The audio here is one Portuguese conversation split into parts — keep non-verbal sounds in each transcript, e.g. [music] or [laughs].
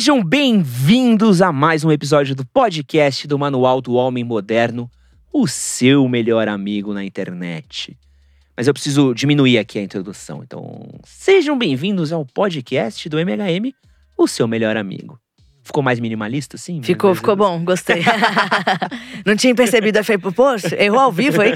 Sejam bem-vindos a mais um episódio do podcast do Manual do Homem Moderno, o seu melhor amigo na internet. Mas eu preciso diminuir aqui a introdução, então sejam bem-vindos ao podcast do MHM, o seu melhor amigo. Ficou mais minimalista, sim? Ficou, ficou bom, gostei. [laughs] Não tinha percebido a feio post? Errou ao vivo aí.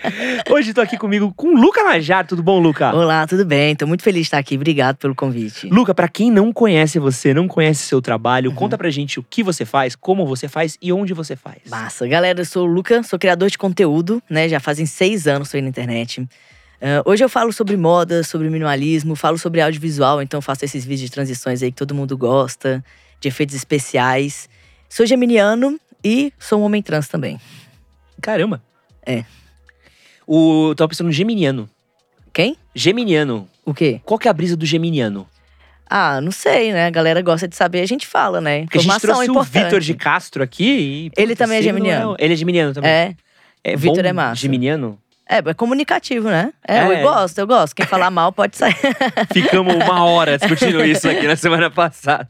[laughs] Hoje tô aqui comigo com o Luca Najar. Tudo bom, Luca? Olá, tudo bem? Tô muito feliz de estar aqui. Obrigado pelo convite. Luca, para quem não conhece você, não conhece seu trabalho, uhum. conta pra gente o que você faz, como você faz e onde você faz. Massa. Galera, eu sou o Luca, sou criador de conteúdo, né? Já fazem seis anos que aí na internet. Uh, hoje eu falo sobre moda, sobre minimalismo, falo sobre audiovisual, então faço esses vídeos de transições aí que todo mundo gosta de efeitos especiais. Sou geminiano e sou um homem trans também. Caramba. É. O, tava pensando no geminiano. Quem? Geminiano. O quê? Qual que é a brisa do geminiano? Ah, não sei, né? A galera gosta de saber, a gente fala, né? Porque a gente trouxe importante. o Vitor de Castro aqui e, Ele também é geminiano. É... Ele é geminiano também. É. é Vitor é massa. Geminiano? É, é comunicativo, né? É, é, eu gosto, eu gosto. Quem falar mal pode sair. [laughs] Ficamos uma hora discutindo isso aqui na semana passada.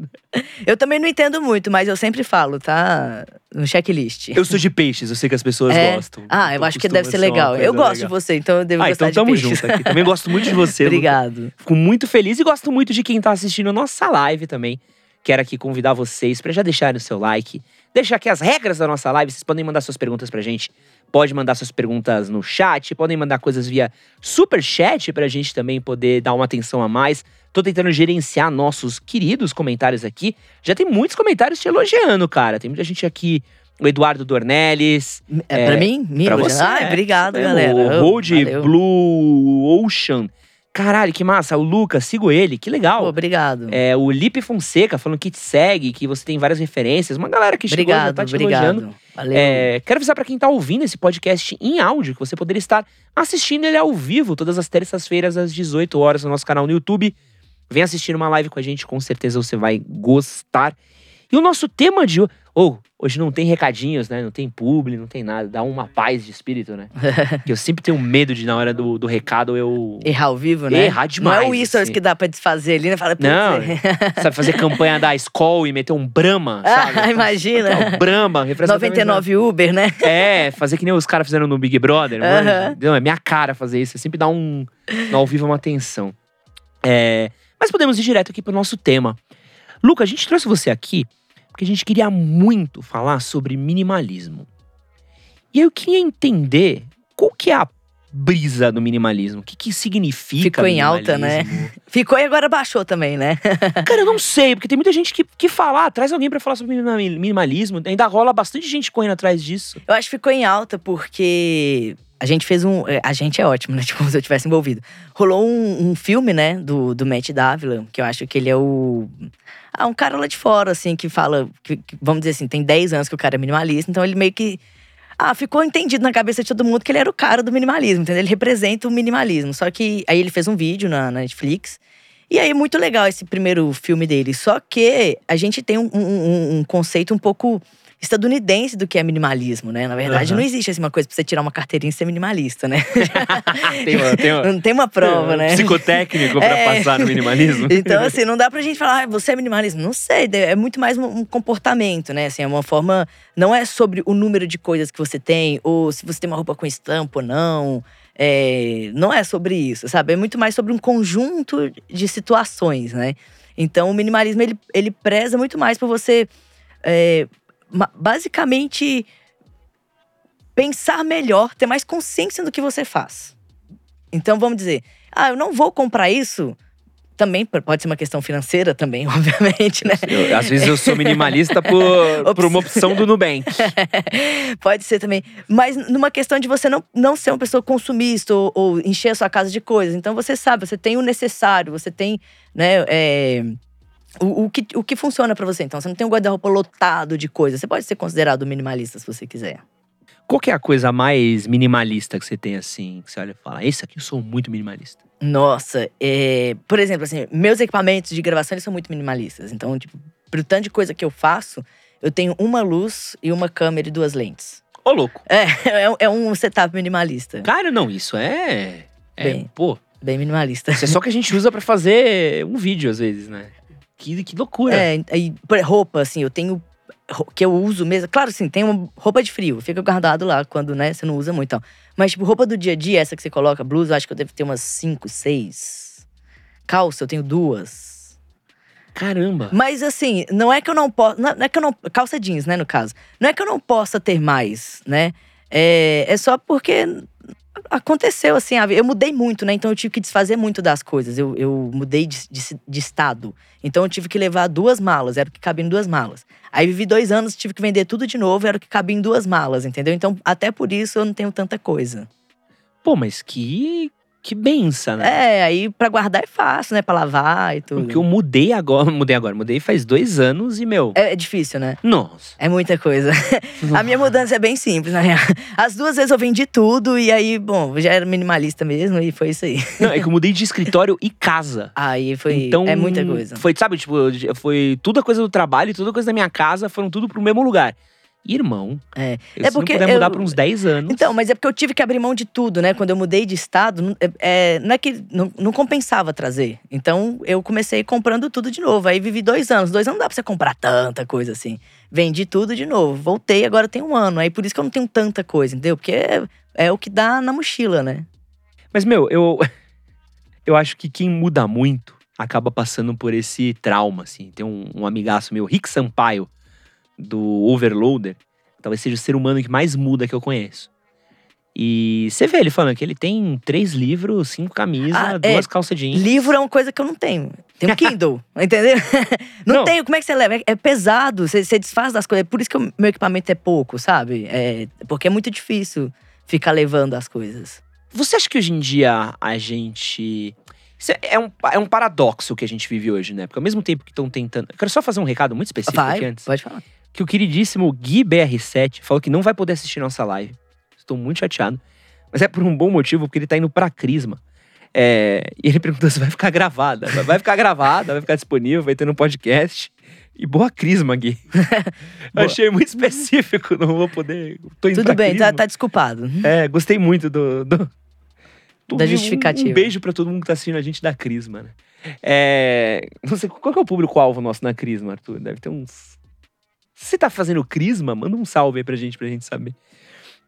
Eu também não entendo muito, mas eu sempre falo, tá? No checklist. Eu sou de peixes, eu sei que as pessoas é? gostam. Ah, eu então acho que deve ser legal. Eu gosto legal. de você, então eu devo ah, gostar então tamo de peixes. junto aqui. Também gosto muito de você. [laughs] Obrigado. Fico muito feliz e gosto muito de quem tá assistindo a nossa live também. Quero aqui convidar vocês para já deixarem o seu like, deixar aqui as regras da nossa live. Vocês podem mandar suas perguntas pra gente Pode mandar suas perguntas no chat, podem mandar coisas via super chat pra gente também poder dar uma atenção a mais. Tô tentando gerenciar nossos queridos comentários aqui. Já tem muitos comentários te elogiando, cara. Tem muita gente aqui o Eduardo Dornelles. É, é pra mim? Pra você. Ah, obrigado, é, galera. O Road Blue Ocean Caralho, que massa. O Lucas, sigo ele, que legal. Pô, obrigado. É, o Lipe Fonseca falando que te segue, que você tem várias referências. Uma galera que chegou obrigado, já tá te obrigado. elogiando. Valeu. É, quero avisar para quem tá ouvindo esse podcast em áudio que você poderia estar assistindo ele ao vivo todas as terças-feiras às 18 horas no nosso canal no YouTube. Vem assistir uma live com a gente, com certeza você vai gostar. E o nosso tema de hoje. Oh, hoje não tem recadinhos, né? Não tem publi, não tem nada. Dá uma paz de espírito, né? que [laughs] eu sempre tenho medo de, na hora do, do recado, eu. Errar ao vivo, né? Errar demais. Não é o isso assim. que dá pra desfazer ali, né? Fala, não, sabe fazer campanha da Skol e meter um Brahma, [laughs] sabe? Ah, imagina. Um Brahma, 99 Uber, né? É, fazer que nem os caras fizeram no Big Brother. Uhum. Não, é minha cara fazer isso. É sempre dar um. No ao vivo uma atenção. É, mas podemos ir direto aqui pro nosso tema. Luca, a gente trouxe você aqui porque a gente queria muito falar sobre minimalismo. E eu queria entender qual que é a brisa do minimalismo. O que, que significa Ficou em alta, né? [laughs] Ficou e agora baixou também, né? [laughs] Cara, eu não sei, porque tem muita gente que, que fala, ah, traz alguém para falar sobre minimalismo. Ainda rola bastante gente correndo atrás disso. Eu acho que ficou em alta porque a gente fez um. É, a gente é ótimo, né? [laughs] Tipo, como se eu tivesse envolvido. Rolou um, um filme, né, do, do Matt Dávila, que eu acho que ele é o. Ah, um cara lá de fora, assim, que fala. Que, que, vamos dizer assim, tem 10 anos que o cara é minimalista, então ele meio que. Ah, ficou entendido na cabeça de todo mundo que ele era o cara do minimalismo, entendeu? Ele representa o minimalismo. Só que aí ele fez um vídeo na, na Netflix. E aí, muito legal esse primeiro filme dele. Só que a gente tem um, um, um conceito um pouco estadunidense do que é minimalismo, né? Na verdade, uhum. não existe assim uma coisa pra você tirar uma carteirinha e ser minimalista, né? [laughs] tem uma, tem uma, não tem uma prova, né? Psicotécnico pra [laughs] é. passar no minimalismo. [laughs] então, assim, não dá pra gente falar, ah, você é minimalista. Não sei, é muito mais um comportamento, né? Assim, é uma forma. Não é sobre o número de coisas que você tem, ou se você tem uma roupa com estampa ou não. É, não é sobre isso, sabe? É muito mais sobre um conjunto de situações, né? Então, o minimalismo ele, ele preza muito mais por você é, basicamente pensar melhor, ter mais consciência do que você faz. Então vamos dizer, ah, eu não vou comprar isso. Também pode ser uma questão financeira também, [laughs] obviamente, né? Eu, às vezes eu sou minimalista por, [laughs] por uma opção do Nubank. [laughs] pode ser também. Mas numa questão de você não, não ser uma pessoa consumista ou, ou encher a sua casa de coisas. Então você sabe, você tem o necessário, você tem, né? É, o, o, que, o que funciona para você. Então, você não tem um guarda-roupa lotado de coisas. Você pode ser considerado minimalista se você quiser. Qual que é a coisa mais minimalista que você tem, assim, que você olha e fala, esse aqui eu sou muito minimalista? Nossa, é, por exemplo, assim, meus equipamentos de gravação eles são muito minimalistas. Então, tipo, pro tanto de coisa que eu faço, eu tenho uma luz e uma câmera e duas lentes. Ô, louco. É, [laughs] é, é um setup minimalista. Cara, não, isso é. É, bem, pô. Bem minimalista. Isso é só que a gente usa para fazer um vídeo, às vezes, né? Que, que loucura. É, exemplo, roupa, assim, eu tenho. Que eu uso mesmo. Claro, assim, tem uma roupa de frio, fica guardado lá quando, né, você não usa muito. Então. Mas, tipo, roupa do dia a dia, essa que você coloca, blusa, eu acho que eu devo ter umas cinco, seis. Calça, eu tenho duas. Caramba. Mas assim, não é que eu não posso. Não é que eu não. Calça jeans, né, no caso. Não é que eu não possa ter mais, né? É, é só porque aconteceu assim. Eu mudei muito, né? Então eu tive que desfazer muito das coisas. Eu, eu mudei de, de, de estado. Então eu tive que levar duas malas, era o que cabia em duas malas. Aí vivi dois anos, tive que vender tudo de novo, era o que cabia em duas malas, entendeu? Então, até por isso eu não tenho tanta coisa. Pô, mas que. Que benção, né? É, aí pra guardar é fácil, né? Pra lavar e tudo. Porque eu mudei agora, [laughs] mudei agora, mudei faz dois anos e, meu. É, é difícil, né? Nossa. É muita coisa. [laughs] A minha mudança é bem simples, na real. As duas vezes eu vendi tudo e aí, bom, já era minimalista mesmo e foi isso aí. Não, é que eu mudei de escritório e casa. [laughs] Aí foi. Então, é muita coisa. Foi, sabe, tipo, foi tudo a coisa do trabalho e tudo a coisa da minha casa, foram tudo pro mesmo lugar. Irmão, É. eu, É se porque não puder eu- mudar por uns 10 anos. Então, mas é porque eu tive que abrir mão de tudo, né? Quando eu mudei de estado, não é, é, não é que não, não compensava trazer. Então, eu comecei comprando tudo de novo. Aí vivi dois anos. Dois anos não dá pra você comprar tanta coisa assim. Vendi tudo de novo. Voltei, agora tem um ano. Aí por isso que eu não tenho tanta coisa, entendeu? Porque é, é o que dá na mochila, né? Mas, meu, eu, [laughs] eu acho que quem muda muito acaba passando por esse trauma, assim. Tem um, um amigaço meu, Rick Sampaio, do Overloader. Talvez seja o ser humano que mais muda que eu conheço. E você vê ele falando que ele tem três livros, cinco camisas, Ah, é. duas calças jeans. Livro é uma coisa que eu não tenho. Tenho [laughs] Kindle, entendeu? [laughs] Não, Não. tenho, como é que você leva? É, é pesado, você, você desfaz das coisas. É por isso que o meu equipamento é pouco, sabe? É, porque é muito difícil ficar levando as coisas. Você acha que hoje em dia a gente. É um, é um paradoxo que a gente vive hoje, né? Porque ao mesmo tempo que estão tentando. Eu quero só fazer um recado muito específico aqui Vai, antes. pode falar. Que o queridíssimo Gui BR7 falou que não vai poder assistir nossa live. Estou muito chateado. Mas é por um bom motivo, porque ele tá indo pra Crisma. É, e ele perguntou se vai ficar gravada. Vai- ficar gravada, vai ficar disponível, vai ter no podcast. E boa Crisma, Gui. [laughs] Boa. Achei muito específico, não vou poder. Tudo bem, tá, tá desculpado. É, gostei muito do. do- Da um- justificativa. Um, beijo pra todo mundo que tá assistindo a gente da Crisma, né? É, não sei, qual que é o público-alvo nosso na Crisma, Arthur? Deve ter uns. Se você tá fazendo Crisma, manda um salve aí pra gente, pra gente saber.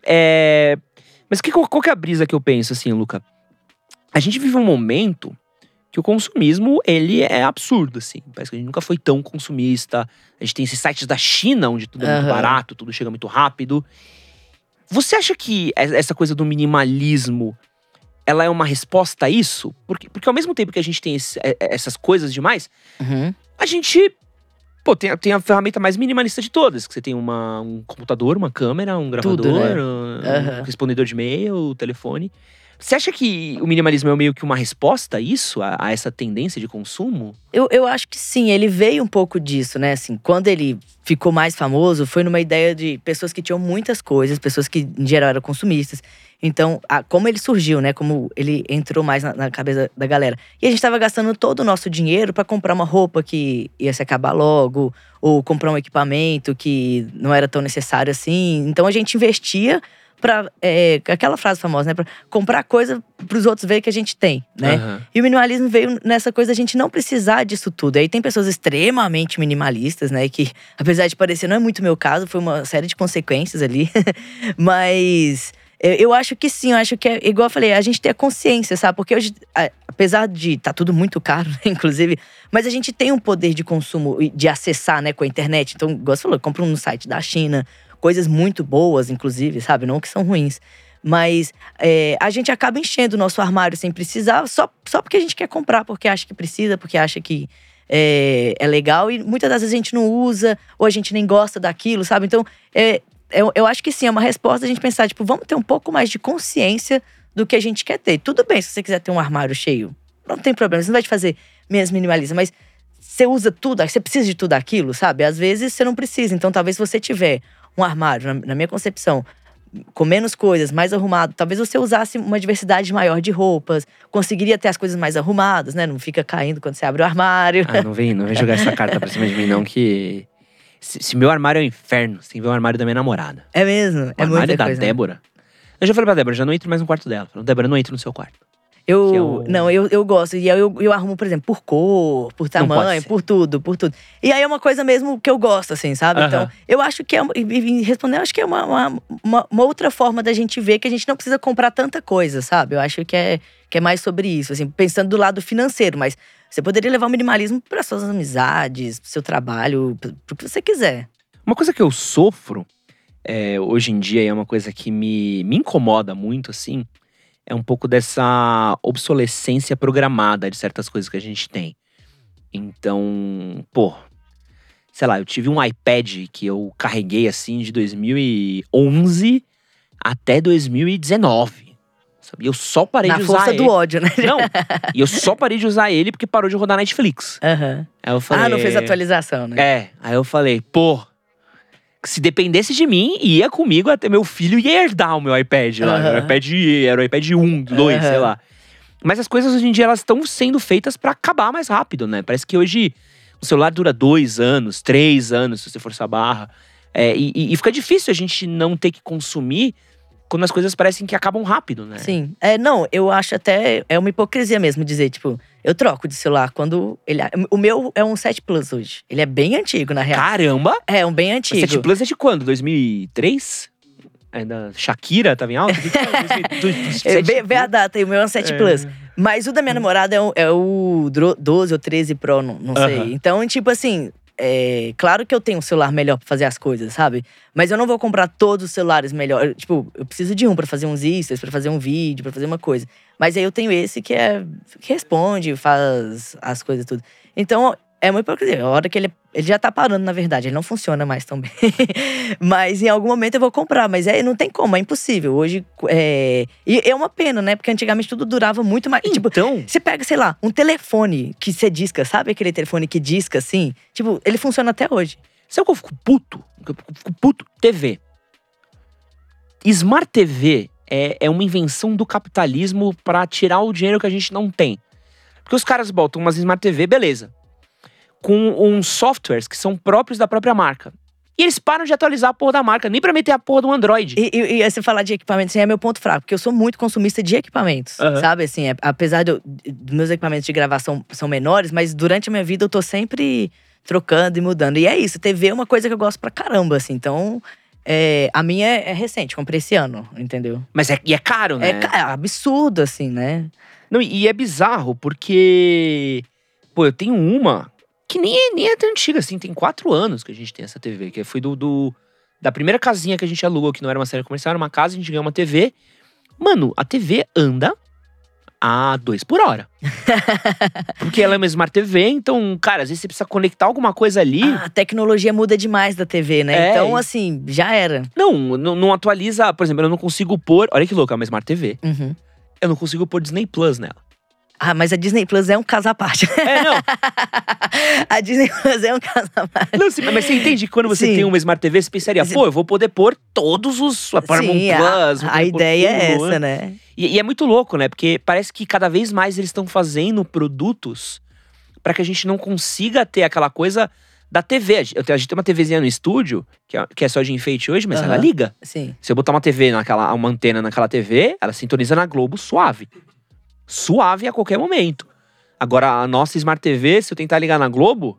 É, mas que, qual, que é a brisa que eu penso, assim, Luca? A gente vive um momento que o consumismo, ele é absurdo, assim. Parece que a gente nunca foi tão consumista. A gente tem esses sites da China, onde tudo é muito barato, tudo chega muito rápido. Você acha que es- essa coisa do minimalismo, ela é uma resposta a isso? Porque, porque ao mesmo tempo que a gente tem esse- é- é- essas coisas demais, Uhum. a gente pô, tem, a- tem a ferramenta mais minimalista de todas. Que você tem uma, um computador, uma câmera, um gravador, Tudo, né? um, Aham. um respondedor de e-mail, telefone. Você acha que o minimalismo é meio que uma resposta a isso? A, a essa tendência de consumo? Eu, eu acho que sim, ele veio um pouco disso, né? Assim, quando ele ficou mais famoso, foi numa ideia de pessoas que tinham muitas coisas, pessoas que em geral eram consumistas. Então, a- como ele surgiu, né? Como ele entrou mais na, na cabeça da galera. E a gente tava gastando todo o nosso dinheiro para comprar uma roupa que ia se acabar logo, ou comprar um equipamento que não era tão necessário assim. Então a gente investia pra. é, aquela frase famosa, né? Pra comprar coisa pros outros verem que a gente tem, né? Aham. E o minimalismo veio nessa coisa da gente não precisar disso tudo. Aí tem pessoas extremamente minimalistas, né? Que, apesar de parecer, não é muito meu caso, foi uma série de consequências ali. [laughs] Mas eu, eu acho que sim, eu acho que é igual eu falei, a gente ter a consciência, sabe? Porque hoje, a- apesar de tá tudo muito caro, né, [laughs] inclusive, mas a gente tem um poder de consumo e de acessar, né, com a internet. Então, igual você falou, compra um site da China, coisas muito boas, inclusive, sabe? Não que são ruins. Mas é, a gente acaba enchendo o nosso armário sem precisar, só, só porque a gente quer comprar, porque acha que precisa, porque acha que é, é legal. E muitas das vezes a gente não usa, ou a gente nem gosta daquilo, sabe? Então, é, eu, eu acho que sim, é uma resposta a gente pensar, tipo, vamos ter um pouco mais de consciência do que a gente quer ter. Tudo bem se você quiser ter um armário cheio, não tem problema, isso não vai te fazer menos minimalista, mas você usa tudo, você precisa de tudo aquilo, sabe? Às vezes você não precisa. Então, talvez se você tiver um armário, na, na minha concepção, com menos coisas, mais arrumado, talvez você usasse uma diversidade maior de roupas, conseguiria ter as coisas mais arrumadas, né? Não fica caindo quando você abre o armário. Ah, não vem, não vem jogar essa [laughs] carta pra cima de mim, não, que. Se, se meu armário é um inferno, você tem que ver o armário da minha namorada. É mesmo, O é armário muita da coisa. né? Débora. Eu já falei pra Débora, já não entro mais no quarto dela. Falei, Débora, não entro no seu quarto. Eu, é o- não, eu, eu gosto. E aí eu, eu arrumo, por exemplo, por cor, por tamanho, por tudo, por tudo. E aí é uma coisa mesmo que eu gosto, assim, sabe? Então, eu acho que é. E, respondendo, eu acho que é uma, uma, uma- uma outra forma da gente ver que a gente não precisa comprar tanta coisa, sabe? Eu acho que é, que é mais sobre isso, assim, pensando do lado financeiro, mas você poderia levar o minimalismo para suas amizades, pro seu trabalho, pro que você quiser. Uma coisa que eu sofro é, hoje em dia, e é uma coisa que me, me incomoda muito, assim, é um pouco dessa obsolescência programada de certas coisas que a gente tem. Então, pô, sei lá, eu tive um iPad que eu carreguei assim de 2011 até 2019. Sabe? E eu só parei Na de usar força ele. do ódio, né? Não, [laughs] e eu só parei de usar ele porque parou de rodar Netflix. Aham. Aí eu falei, Ah, não fez atualização, né? é, aí eu falei, pô, se dependesse de mim, ia comigo até meu filho ia herdar o meu iPad lá. Aham. Era o iPad, era o iPad 1, 2, Aham. sei lá. Mas as coisas hoje em dia elas estão sendo feitas pra acabar mais rápido, né? Parece que hoje o celular dura dois anos, três anos, se você forçar a barra. É, e, e- e fica difícil a gente não ter que consumir quando as coisas parecem que acabam rápido, né? Sim. É, não, eu acho até. É uma hipocrisia mesmo dizer, tipo, eu troco de celular quando. Ele, o meu é um 7 Plus hoje. Ele é bem antigo, na real. Caramba! É, um bem O antigo. 7 Plus é de quando? 2003? Ainda Shakira tava em alta? [laughs] É, vê, vê a data aí, o meu é um 7 Plus. Mas o da Hum. minha namorada é o, é o dro- 12 ou 13 Pro, não, não sei. Então, tipo assim, é, claro que eu tenho um celular melhor pra fazer as coisas, sabe? Mas eu não vou comprar todos os celulares melhor. Tipo, eu preciso de um pra fazer uns istas, pra fazer um vídeo, pra fazer uma coisa. Mas aí eu tenho esse que é que responde, faz as coisas tudo. Então, é uma hipocrisia. A hora que ele, ele já tá parando, na verdade, ele não funciona mais tão [laughs] bem. mas em algum momento eu vou comprar, mas é, não tem como, é impossível. Hoje é. E é uma pena, né? Porque antigamente tudo durava muito mais. Tipo, Então, você pega, sei lá, um telefone que você disca, sabe aquele telefone que disca assim? Tipo, ele funciona até hoje. sabe o que eu fico puto? Eu fico puto. TV. Smart TV é, é uma invenção do capitalismo pra tirar o dinheiro que a gente não tem. Porque os caras botam umas Smart TV, beleza. Com uns softwares que são próprios da própria marca. E eles param de atualizar a porra da marca, nem pra meter a porra do Android. E, e, e você falar de equipamentos, assim, é meu ponto fraco, porque eu sou muito consumista de equipamentos, Aham. sabe? Assim, é- apesar dos meus equipamentos de gravação são menores, mas durante a minha vida eu tô sempre trocando e mudando. E é isso, TV é uma coisa que eu gosto pra caramba, assim. Então, é, a minha é, é recente, comprei esse ano, entendeu? Mas é, e é caro, né? É, é absurdo, assim, né? Não, e é bizarro, porque. Pô, eu tenho uma que nem é, nem é tão antiga, assim. Tem quatro anos que a gente tem essa TV, que foi do, do- da primeira casinha que a gente alugou, que não era uma série comercial, era uma casa, a gente ganhou uma TV. Mano, a TV anda a dois por hora. [laughs] porque ela é uma Smart TV, então, cara, às vezes você precisa conectar alguma coisa ali. Ah, a tecnologia muda demais da TV, né? É, então, assim, já era. Não, não, não atualiza. Por exemplo, eu não consigo pôr. Olha que louco, é uma Smart TV. Uhum. Eu não consigo pôr Disney Plus nela. Ah, mas a Disney Plus é um caso à parte. É, não. [laughs] a Disney Plus é um caso à parte. Não, sim, mas você entende que quando você Sim. tem uma Smart TV, você pensaria, pô, eu vou poder pôr todos os a Paramount Sim, a- Plus. a, pôr ideia é essa, né? E, e é muito louco, né? Porque parece que cada vez mais eles estão fazendo produtos para que a gente não consiga ter aquela coisa da TV. A gente a gente tem uma TVzinha no estúdio, que é, que é só de enfeite hoje, mas ela Aham. liga. Sim. Se eu botar uma TV naquela, uma antena naquela TV, ela sintoniza na Globo suave. Suave a qualquer momento. Agora, a nossa Smart TV, se eu tentar ligar na Globo,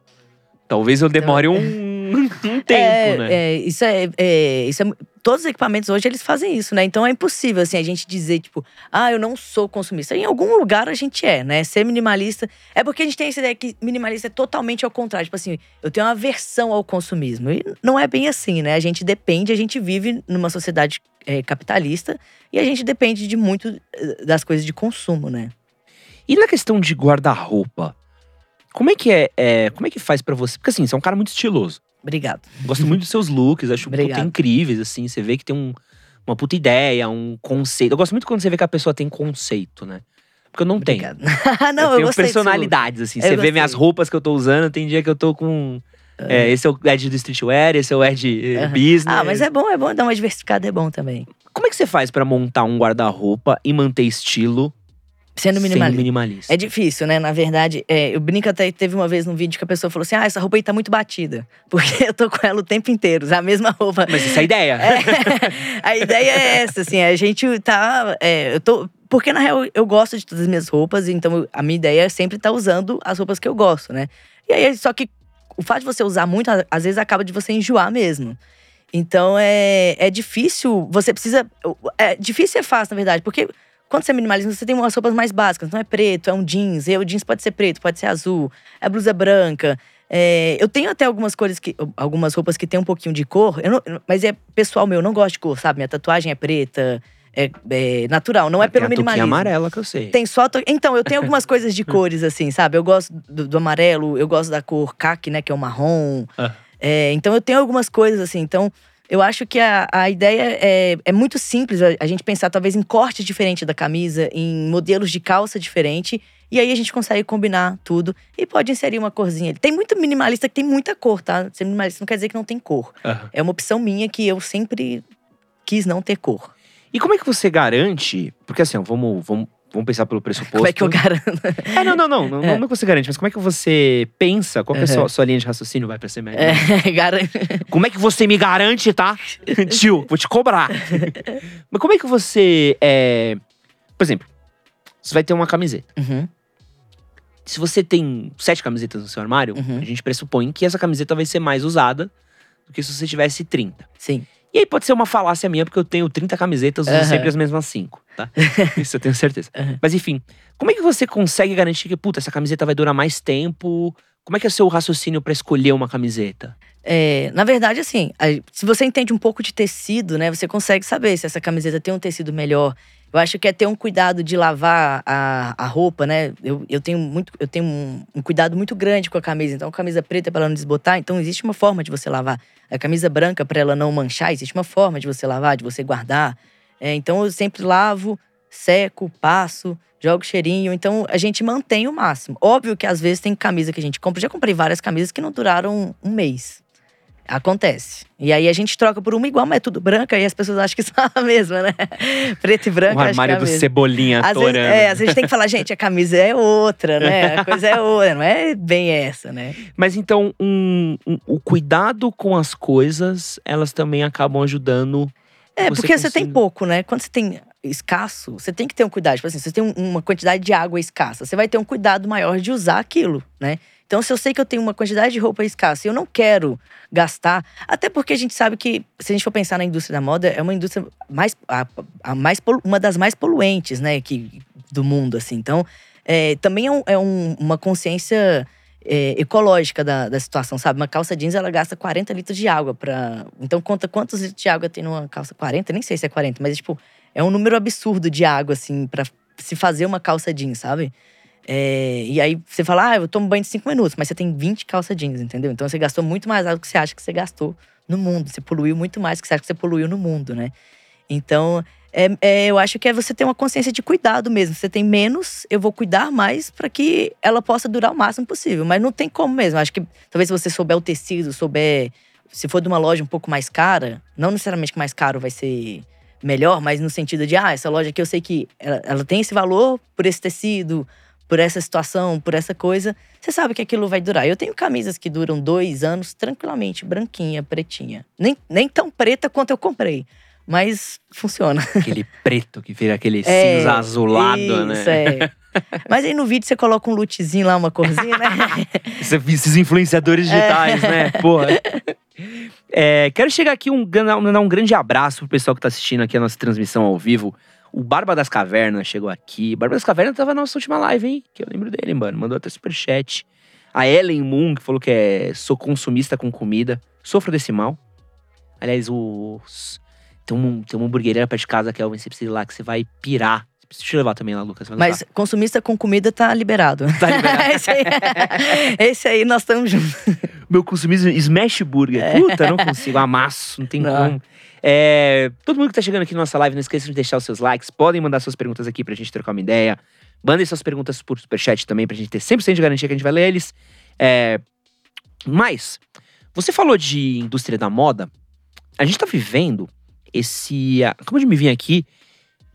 talvez eu demore um, um tempo, é, né? é, isso é, é, isso é. Todos os equipamentos hoje eles fazem isso, né? Então é impossível assim a gente dizer tipo, ah, eu não sou consumista. Em algum lugar a gente é, né? Ser minimalista é porque a gente tem essa ideia que minimalista é totalmente ao contrário, tipo assim, eu tenho uma aversão ao consumismo e não é bem assim, né? A gente depende, a gente vive numa sociedade é, capitalista e a gente depende de muito eh, das coisas de consumo, né? E na questão de guarda-roupa, como é que é, é, como é que faz pra você? Porque assim, você é um cara muito estiloso. Obrigado. Gosto muito dos seus looks, acho puta, incríveis, assim. Você vê que tem um- uma puta ideia, um conceito. Eu gosto muito quando você vê que a pessoa tem conceito, né? Porque eu não tenho. [laughs] Não, eu eu, tenho disso. personalidades, assim. Eu Você vê gostei. minhas roupas que eu tô usando, tem dia que eu tô com. é, esse é o Ed do streetwear, esse é o Ed Aham. business. Ah, mas é bom, é bom dar uma diversificada, é bom também. Como é que você faz pra montar um guarda-roupa e manter estilo Sendo sendo minimalista. minimalista? É difícil, né? Na verdade, é, eu brinco até teve uma vez num vídeo que a pessoa falou assim: ah, essa roupa aí tá muito batida. [laughs] Porque eu tô com ela o tempo inteiro, a mesma roupa. Mas essa é a ideia. É, [laughs] a ideia é essa, assim, a gente tá. é, eu tô. porque na real eu gosto de todas as minhas roupas, então a minha ideia é sempre estar usando as roupas que eu gosto, né? E aí, só que o fato de você usar muito, às vezes acaba de você enjoar mesmo. Então é, é difícil, você precisa. É difícil e é fácil, na verdade, porque quando você é minimalista, você tem umas roupas mais básicas. Não é preto, é um jeans. E o jeans pode ser preto, pode ser azul. É blusa branca. É, eu tenho até algumas cores que. Algumas roupas que tem um pouquinho de cor, não, mas é pessoal meu, eu não gosto de cor, sabe? Minha tatuagem é preta. É, é, natural, não é pelo tem minimalismo. amarela que eu sei. Tem só. To... Então, eu tenho [laughs] algumas coisas de cores, assim, sabe? Eu gosto do, do, amarelo, eu gosto da cor caque, né? Que é o marrom. Ah. É, então, eu tenho algumas coisas, assim. Então, eu acho que a, a ideia é, é muito simples, a, a gente pensar talvez em corte diferente da camisa, em modelos de calça diferente. E aí a gente consegue combinar tudo e pode inserir uma corzinha. Tem muito minimalista que tem muita cor, tá? Ser minimalista não quer dizer que não tem cor. Uhum. É uma opção minha que eu sempre quis não ter cor. E como é que você garante? Porque assim, vamos, vamos, vamos pensar pelo pressuposto. [laughs] Como é que eu garanto? É, não, não, não. Não, é. não que você garante, mas como é que você pensa? Qual que é a sua, sua linha de raciocínio? Vai pra ser médio. É, [laughs] garante. Como é que você me garante, tá? [laughs] Tio, vou te cobrar. mas como é que você. É... Por exemplo, você vai ter uma camiseta. Uhum. Se você tem sete camisetas no seu armário, uhum. a gente pressupõe que essa camiseta vai ser mais usada do que se você tivesse 30. Sim. E aí pode ser uma falácia minha, porque eu tenho 30 camisetas, uso uhum. sempre as mesmas 5, tá? [laughs] Isso eu tenho certeza. Uhum. Mas enfim, como é que você consegue garantir que, puta, essa camiseta vai durar mais tempo? Como é que é o seu raciocínio para escolher uma camiseta? É, na verdade, assim, se você entende um pouco de tecido, né, você consegue saber se essa camiseta tem um tecido melhor, eu acho que é ter um cuidado de lavar a, a roupa, né? Eu, eu tenho, muito, eu tenho um, um cuidado muito grande com a camisa. Então, a camisa preta para ela não desbotar, então existe uma forma de você lavar. A camisa branca para ela não manchar, existe uma forma de você lavar, de você guardar. É, então, eu sempre lavo, seco, passo, jogo cheirinho. Então, a gente mantém o máximo. Óbvio que às vezes tem camisa que a gente compra. Já comprei várias camisas que não duraram um mês. Acontece. E aí a gente troca por uma igual, mas é tudo branca, e as pessoas acham que são a mesma, né? [laughs] Preto e branco. O armário é do Cebolinha às vezes, é, às vezes tem que falar, gente, a camisa é outra, né? A coisa é outra, não é bem essa, né? Mas então, um, um, o cuidado com as coisas, elas também acabam ajudando. É, você porque você tem pouco, né? Quando você tem escasso, você tem que ter um cuidado. Tipo assim, você tem uma quantidade de água escassa, você vai ter um cuidado maior de usar aquilo, né? Então, se eu sei que eu tenho uma quantidade de roupa escassa e eu não quero gastar, até porque a gente sabe que, se a gente for pensar na indústria da moda, é uma indústria mais, a, a mais uma das mais poluentes, né, que, do mundo, assim. Então, é, também é, um, é um, uma consciência é, ecológica da, da situação, sabe? Uma calça jeans, ela gasta 40 litros de água para Então, conta quantos litros de água tem numa calça? 40? Nem sei se é 40, mas, tipo, é um número absurdo de água, assim, para se fazer uma calça jeans, sabe? É, e aí você fala, ah, eu tomo banho de 5 minutos, mas você tem 20 calça jeans, entendeu? Então você gastou muito mais água do que você acha que você gastou no mundo. Você poluiu muito mais do que você acha que você poluiu no mundo, né? Então, é, é, eu acho que é você ter uma consciência de cuidado mesmo. Você tem menos, eu vou cuidar mais para que ela possa durar o máximo possível. Mas não tem como mesmo. Acho que talvez se você souber o tecido, souber. Se for de uma loja um pouco mais cara, não necessariamente que mais caro vai ser melhor, mas no sentido de, ah, essa loja aqui eu sei que ela, ela tem esse valor por esse tecido, por essa situação, por essa coisa, você sabe que aquilo vai durar. Eu tenho camisas que duram dois anos tranquilamente, branquinha, pretinha. Nem, nem tão preta quanto eu comprei. Mas funciona. Aquele [laughs] preto que vira aquele é, cinza azulado, isso, né? É. [laughs] Mas aí no vídeo você coloca um lutezinho lá, uma corzinha, né? [laughs] Esses influenciadores digitais, é. né? Porra. É, quero chegar aqui um, mandar um grande abraço pro pessoal que tá assistindo aqui a nossa transmissão ao vivo. O Barba das Cavernas chegou aqui. Barba das Cavernas tava na nossa última live, hein? Que eu lembro dele, mano. Mandou até superchat. A Ellen Moon, que falou que é sou consumista com comida. Sofro desse mal. Aliás, os. Tem, um, tem uma hamburgueria perto de casa que é o você precisa ir lá, que você vai pirar. Eu te levar também lá, Lucas. Mas levar. consumista com comida tá liberado. Tá liberado. [laughs] esse, aí, esse, aí, nós estamos juntos. Meu consumismo Smash Burger. É. Puta, não consigo. Amasso, não tem não. como. É, todo mundo que tá chegando aqui na nossa live, não esqueçam de deixar os seus likes. Podem mandar suas perguntas aqui pra gente trocar uma ideia. Mandem suas perguntas por superchat também, pra gente ter 100% de garantia que a gente vai ler eles. É, mas, você falou de indústria da moda. A gente tá vivendo esse. Como de me vir aqui,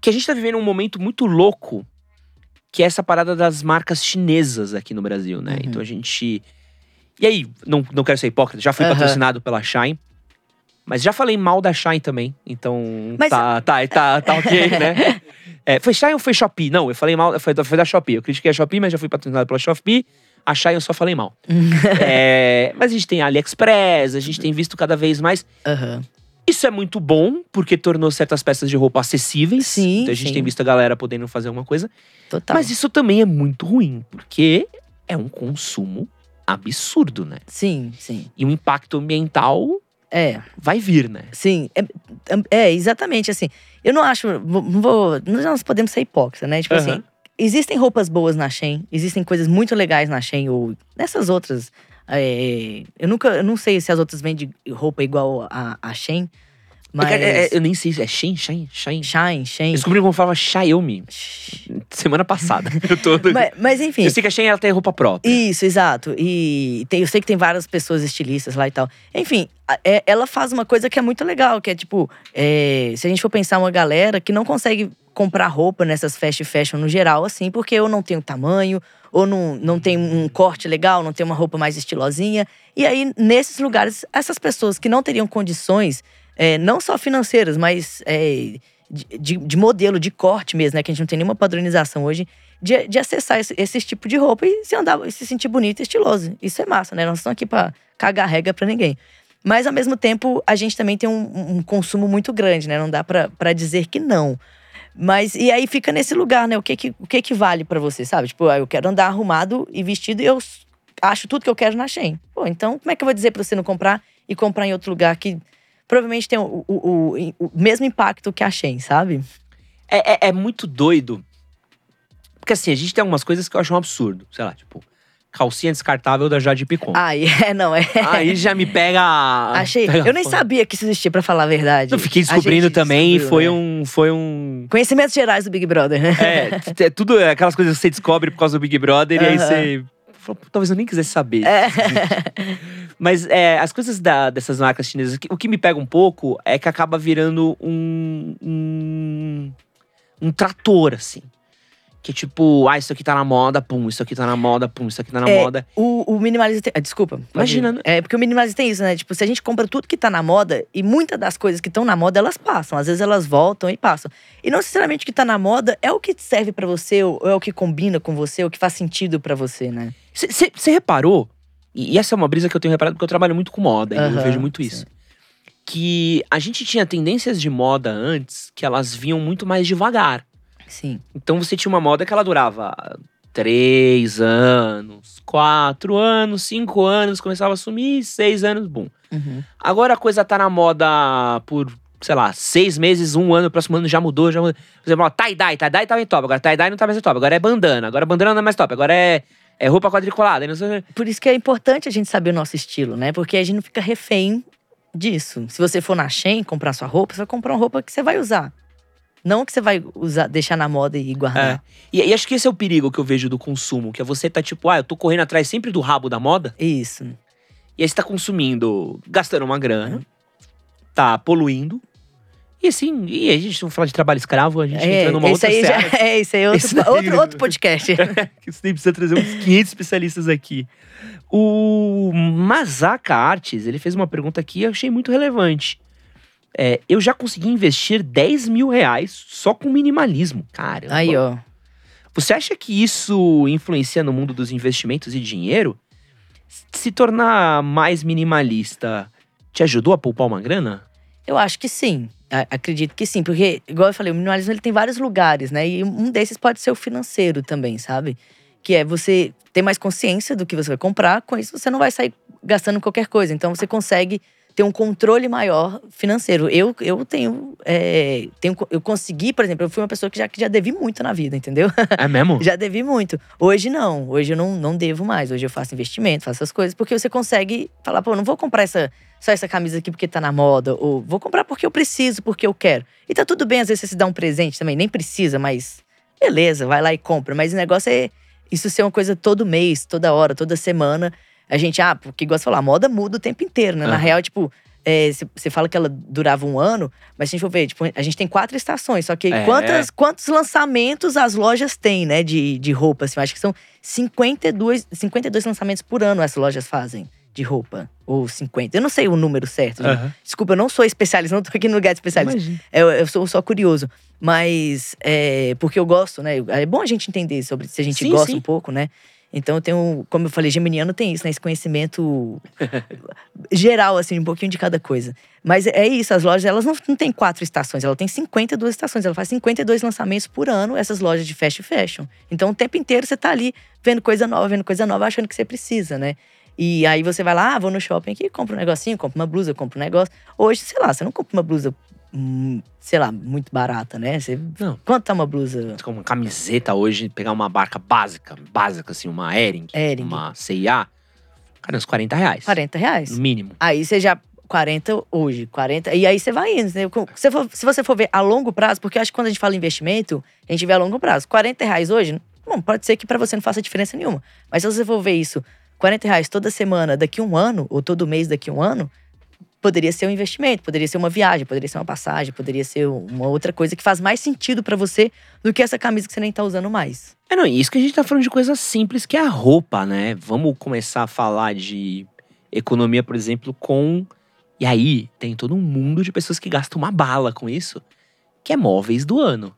que a gente tá vivendo um momento muito louco, que é essa parada das marcas chinesas aqui no Brasil, né? Uhum. Então a gente. E aí, não, não quero ser hipócrita, já fui uhum. patrocinado pela Shine. Mas já falei mal da Shine também, então Mas... tá, tá, tá, tá ok, né? [laughs] É, foi Shine ou foi Shopee? Não, eu falei mal, foi, da- foi da Shopee. Eu critiquei a Shopee, mas já fui patrocinado pela Shopee. A Shine eu só falei mal. [laughs] É, mas a gente tem AliExpress, a gente tem visto cada vez mais. Aham. Isso é muito bom, porque tornou certas peças de roupa acessíveis. Sim, Então a gente sim. tem visto a galera podendo fazer alguma coisa. Total. Mas isso também é muito ruim, porque é um consumo absurdo, né? Sim, sim. E o impacto ambiental É, vai vir, né? sim. É, é, exatamente assim. Eu não acho. vou-. Nós podemos ser hipócritas, né? Tipo Aham. assim. Existem roupas boas na Shein, existem coisas muito legais na Shein, ou nessas outras. é, eu nunca. Eu não sei se as outras vendem roupa igual a, a Shein. Mas. É, é, eu nem sei se é Shein, Shein. Shein, Shein. Eu descobri como falava Xiaomi semana passada. [laughs] eu tô. Mas, mas enfim. Eu sei que a Shein ela tem roupa própria. Isso, exato. E tem- eu sei que tem várias pessoas estilistas lá e tal. Enfim, é- ela faz uma coisa que é muito legal, que é tipo, é, se a gente for pensar uma galera que não consegue comprar roupa nessas fast fashion no geral, assim, porque eu não tenho tamanho, ou não, não tem um corte legal, não tem uma roupa mais estilosinha. E aí, nesses lugares, essas pessoas que não teriam condições, é, não só financeiras, mas é, de, de- de modelo, de corte mesmo, né? Que a gente não tem nenhuma padronização hoje, de, de acessar esse, esse tipo de roupa e se andar, e se sentir bonito e estiloso. Isso é massa, né? Nós estamos aqui pra cagar regra pra ninguém. Mas, ao mesmo tempo, a gente também tem um, um consumo muito grande, né? Não dá pra dizer que não. Mas, e aí fica nesse lugar, né? O que que, o que, que vale pra você, sabe? Tipo, ah, eu quero andar arrumado e vestido e eu acho tudo que eu quero na Shein. Pô, então como é que eu vou dizer pra você não comprar e comprar em outro lugar que provavelmente tem o, o, o, o mesmo impacto que a Shein, sabe? É, é, é muito doido. Porque assim, a gente tem algumas coisas que eu acho um absurdo. Sei lá, tipo, calcinha descartável da Jade Picon. Ai, [laughs] é, não, é. Aí já me pega. Achei. pega Eu nem sabia que isso existia, pra falar a verdade. Eu fiquei descobrindo também e foi né? um. Foi um. Conhecimentos gerais do Big Brother. né? [laughs] É, é tudo aquelas coisas que você descobre por causa do Big Brother e aí você. fala, "Pô, Talvez eu nem quisesse saber. É. [laughs] Mas é, as coisas da- dessas marcas chinesas, o que- o que me pega um pouco é que acaba virando um. um, um trator, assim. Que é tipo, ah, isso aqui tá na moda, pum, isso aqui tá na moda, pum, isso aqui tá na É, moda. O, o minimalista tem. ah, Desculpa. Imagina, né? É, porque o minimalista tem isso, né? Tipo, se a gente compra tudo que tá na moda, e muitas das coisas que estão na moda, elas passam. Às vezes elas voltam e passam. E não necessariamente o que tá na moda é o que serve pra você, ou é o que combina com você, ou o que faz sentido pra você, né? Você reparou? E essa é uma brisa que eu tenho reparado porque eu trabalho muito com moda e eu vejo muito sim. isso. Que a gente tinha tendências de moda antes que elas vinham muito mais devagar. Sim. Então você tinha uma moda que ela durava três anos, quatro anos, cinco anos, começava a sumir, seis anos, bum. Uhum. Agora a coisa tá na moda por, sei lá, seis meses, um ano, o próximo ano já mudou, já mudou. Por exemplo, ó, tie-dye, tie-dye tava em top, agora tie-dye não tá mais em top, agora é bandana, agora bandana não é mais top, agora é, é roupa quadriculada. Por isso que é importante a gente saber o nosso estilo, né? Porque a gente não fica refém disso. Se você for na Shein comprar sua roupa, você vai comprar uma roupa que você vai usar. Não que você vai usar, deixar na moda e guardar. E, e acho que esse é o perigo que eu vejo do consumo, que é você tá tipo, ah, eu tô correndo atrás sempre do rabo da moda, Isso. e aí você tá consumindo, gastando uma grana, tá poluindo. E assim, e a gente não fala de trabalho escravo, a gente entra numa outra aí seara. já, [laughs] é, isso aí é outro, Esse daí- outro, outro podcast. [laughs] que você nem precisa trazer uns 500 especialistas aqui. O Mazaka Artes, ele fez uma pergunta aqui que eu achei muito relevante. É, eu já consegui investir 10 mil reais só com minimalismo. Caramba. aí, ó. Você acha que isso influencia no mundo dos investimentos e dinheiro? Se tornar mais minimalista te ajudou a poupar uma grana? Eu acho que sim. Acredito que sim, porque, igual eu falei, o minimalismo ele tem vários lugares, né? E um desses pode ser o financeiro também, sabe? Que é você ter mais consciência do que você vai comprar, com isso você não vai sair gastando qualquer coisa. Então você consegue ter um controle maior financeiro. Eu, eu tenho, é, tenho. Eu consegui, por exemplo, eu fui uma pessoa que já, que já devi muito na vida, entendeu? É mesmo? [laughs] Já devi muito. Hoje não. Hoje eu não, não devo mais. Hoje eu faço investimento, faço essas coisas. Porque você consegue falar, pô, não vou comprar essa, só essa camisa aqui porque tá na moda. Ou vou comprar porque eu preciso, porque eu quero. E tá tudo bem, às vezes você se dá um presente também. Nem precisa, mas beleza, vai lá e compra. Mas o negócio é isso ser uma coisa todo mês, toda hora, toda semana. A gente, ah, porque igual você falou, a moda muda o tempo inteiro, né? Na Aham. real, tipo, é, você você fala que ela durava um ano, mas se a gente for ver, tipo, a gente tem quatro estações. Só que É. quantas, quantos lançamentos as lojas têm, né, de, de roupa? Assim, eu acho que são 52, 52 lançamentos por ano essas lojas fazem. de roupa. Ou 50. Eu não sei o número certo. Aham. Desculpa, eu não sou especialista, não tô aqui no lugar de especialista. Imagina. Eu, eu sou só curioso. Mas, é, porque eu gosto, né? É bom a gente entender sobre se a gente Sim, gosta sim. um pouco, né? Então eu tenho, como eu falei, geminiano tem isso, né? Esse conhecimento [laughs] geral, assim, um pouquinho de cada coisa. Mas é isso, as lojas, elas não, não têm quatro estações, ela tem 52 estações. Ela faz 52 lançamentos por ano, essas lojas de fast fashion. Então o tempo inteiro você tá ali vendo coisa nova, vendo coisa nova, achando que você precisa, né? E aí você vai lá, ah, vou no shopping aqui, compro um negocinho, compro uma blusa, compro um negócio. Hoje, sei lá, você não compra uma blusa, sei lá, muito barata, né? Você, Não. quanto tá uma blusa? Como uma camiseta hoje, pegar uma marca básica, básica, assim, uma Ering, Hering. uma CIA, cara, uns 40 reais. 40 reais. No mínimo. Aí você já. 40 hoje, 40. E aí você vai indo. entendeu? Com- Se, for- se você for ver a longo prazo, porque eu acho que quando a gente fala investimento, a gente vê a longo prazo. 40 reais hoje, bom, pode ser que pra você não faça diferença nenhuma. Mas se você for ver isso, 40 reais toda semana daqui um ano, ou todo mês daqui a um ano, poderia ser um investimento, poderia ser uma viagem, poderia ser uma passagem, poderia ser uma outra coisa que faz mais sentido pra você do que essa camisa que você nem tá usando mais. É, não, isso que a gente tá falando de coisa simples, que é a roupa, né? Vamos começar a falar de economia, por exemplo, com. E aí, tem todo um mundo de pessoas que gastam uma bala com isso, que é móveis do ano.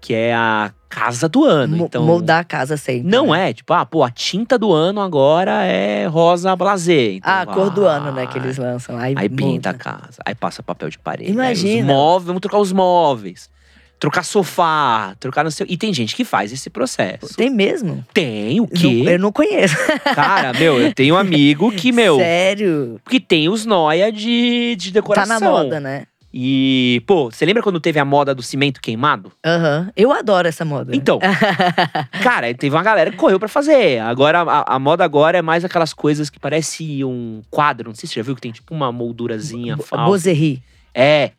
Que é a casa do ano. Mo- então, Moldar a casa sempre. Não né? é, tipo, ah, pô, a tinta do ano agora é rosa blazer. Então, Ah, a cor do ano, né, que ah, eles lançam. Aí, Aí pinta a casa, aí passa papel de parede. Imagina. Aí móveis, vamos trocar os móveis. Trocar sofá, trocar no seu. E tem gente que faz esse processo. Tem mesmo? Tem o Não- quê? eu não conheço. [laughs] Cara, meu, eu tenho um amigo que, meu, Sério? que tem os noia de, de Tá decoração. na moda, né? E, pô, você lembra quando teve a moda do cimento queimado? Aham. Eu adoro essa moda. Então, [laughs] cara, teve uma galera que correu pra fazer. Agora, a, a moda agora é mais aquelas coisas que parece um quadro. Não sei se você já viu que tem tipo uma moldurazinha Bo- falsa. É.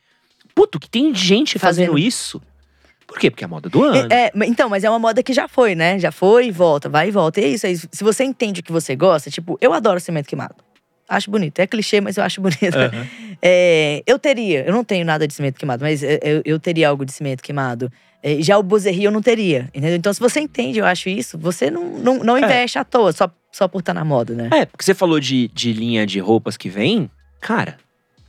Puto, que tem gente fazendo, Fazendo. isso. Por quê? Porque é a moda do ano. É, é, então, mas é uma moda que já foi, né? Já foi e volta, vai e volta. E é isso aí. Se você entende o que você gosta, tipo, eu adoro cimento queimado. Acho bonito. É clichê, mas eu acho [laughs] bonito. Aham. É, eu teria, eu não tenho nada de cimento queimado, mas é, eu, eu teria algo de cimento queimado. É, já o Bozerie eu não teria, entendeu? Então, se você entende, eu acho isso, você não, não, não É. investe à toa, só, só por estar na moda, né? É, porque você falou de, de linha de roupas que vem. Cara,